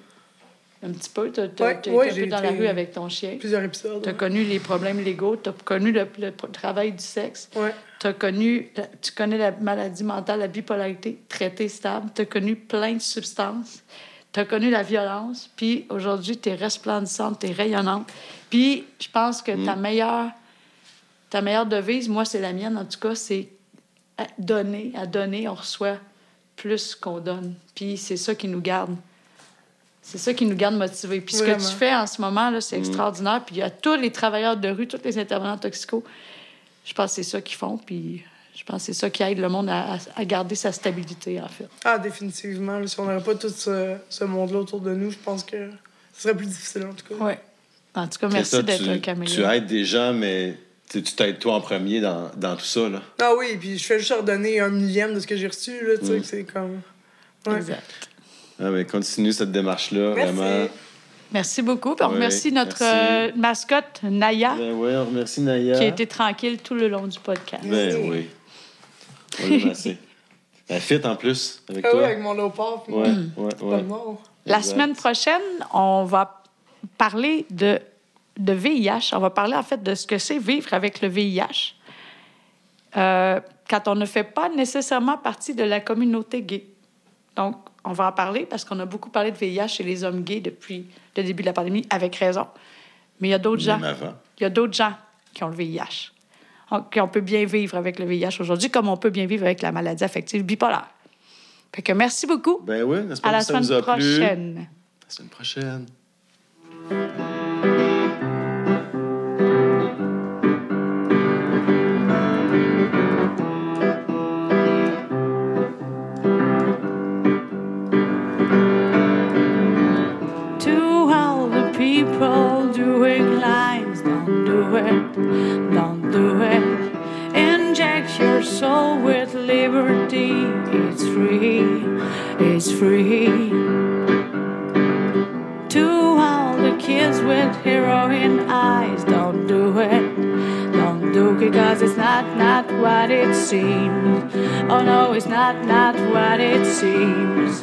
un petit peu. Tu as, Ouais, été ouais, un j'ai peu dans la rue avec ton chien. Plusieurs épisodes. Tu as ouais. connu les problèmes légaux, tu as connu le, le travail du sexe. T'as connu, tu connais la maladie mentale, la bipolarité, traité stable. Tu as connu plein de substances. Tu as connu la violence. Puis aujourd'hui, tu es resplendissante, tu es rayonnante. Puis je pense que ta, meilleure, ta meilleure devise, moi, c'est la mienne en tout cas, c'est donner. À donner, on reçoit plus qu'on donne. Puis c'est ça qui nous garde. C'est ça qui nous garde motivés. Puis ce que tu fais en ce moment, là, c'est extraordinaire. Puis il y a tous les travailleurs de rue, tous les intervenants toxicaux. Je pense que c'est ça qu'ils font. Puis je pense que c'est ça qui aide le monde à, à- garder sa stabilité, en fait. Ah, définitivement. si on n'avait pas tout ce, ce monde-là autour de nous, je pense que ce serait plus difficile, en tout cas. Oui. En tout cas, merci ça, d'être tu, un caméléon. Tu aides des gens, mais tu t'aides toi en premier dans, dans tout ça. Là. Ah oui, puis je fais juste redonner un millième de ce que j'ai reçu, là, tu sais, c'est comme... Ouais. Exact. Ah, mais continue cette démarche-là, Merci. vraiment. Merci beaucoup. Puis on Oui, remercie notre merci. euh, mascotte, Naya, Ben oui, on remercie Naya. qui a été tranquille tout le long du podcast. Ben oui. On l'a. Elle fit en plus avec Ah oui, toi. avec mon léopard, puis Ouais, mort. La Exact. semaine prochaine, on va parler de, de VIH. On va parler en fait de ce que c'est vivre avec le VIH euh, quand on ne fait pas nécessairement partie de la communauté gay. Donc, on va en parler parce qu'on a beaucoup parlé de VIH chez les hommes gays depuis le début de la pandémie, avec raison. Mais il y a d'autres gens. Avant. Il y a d'autres gens qui ont le VIH. On- Qu'on peut bien vivre avec le VIH aujourd'hui, comme on peut bien vivre avec la maladie affective bipolaire. Fait que merci beaucoup. Ben oui, À la semaine prochaine. La semaine prochaine. Do it, don't do it. Inject your soul with liberty. It's free, it's free. To all the kids with heroin eyes, don't do it, don't do it, because it's not, not what it seems. Oh no, it's not, not what it seems.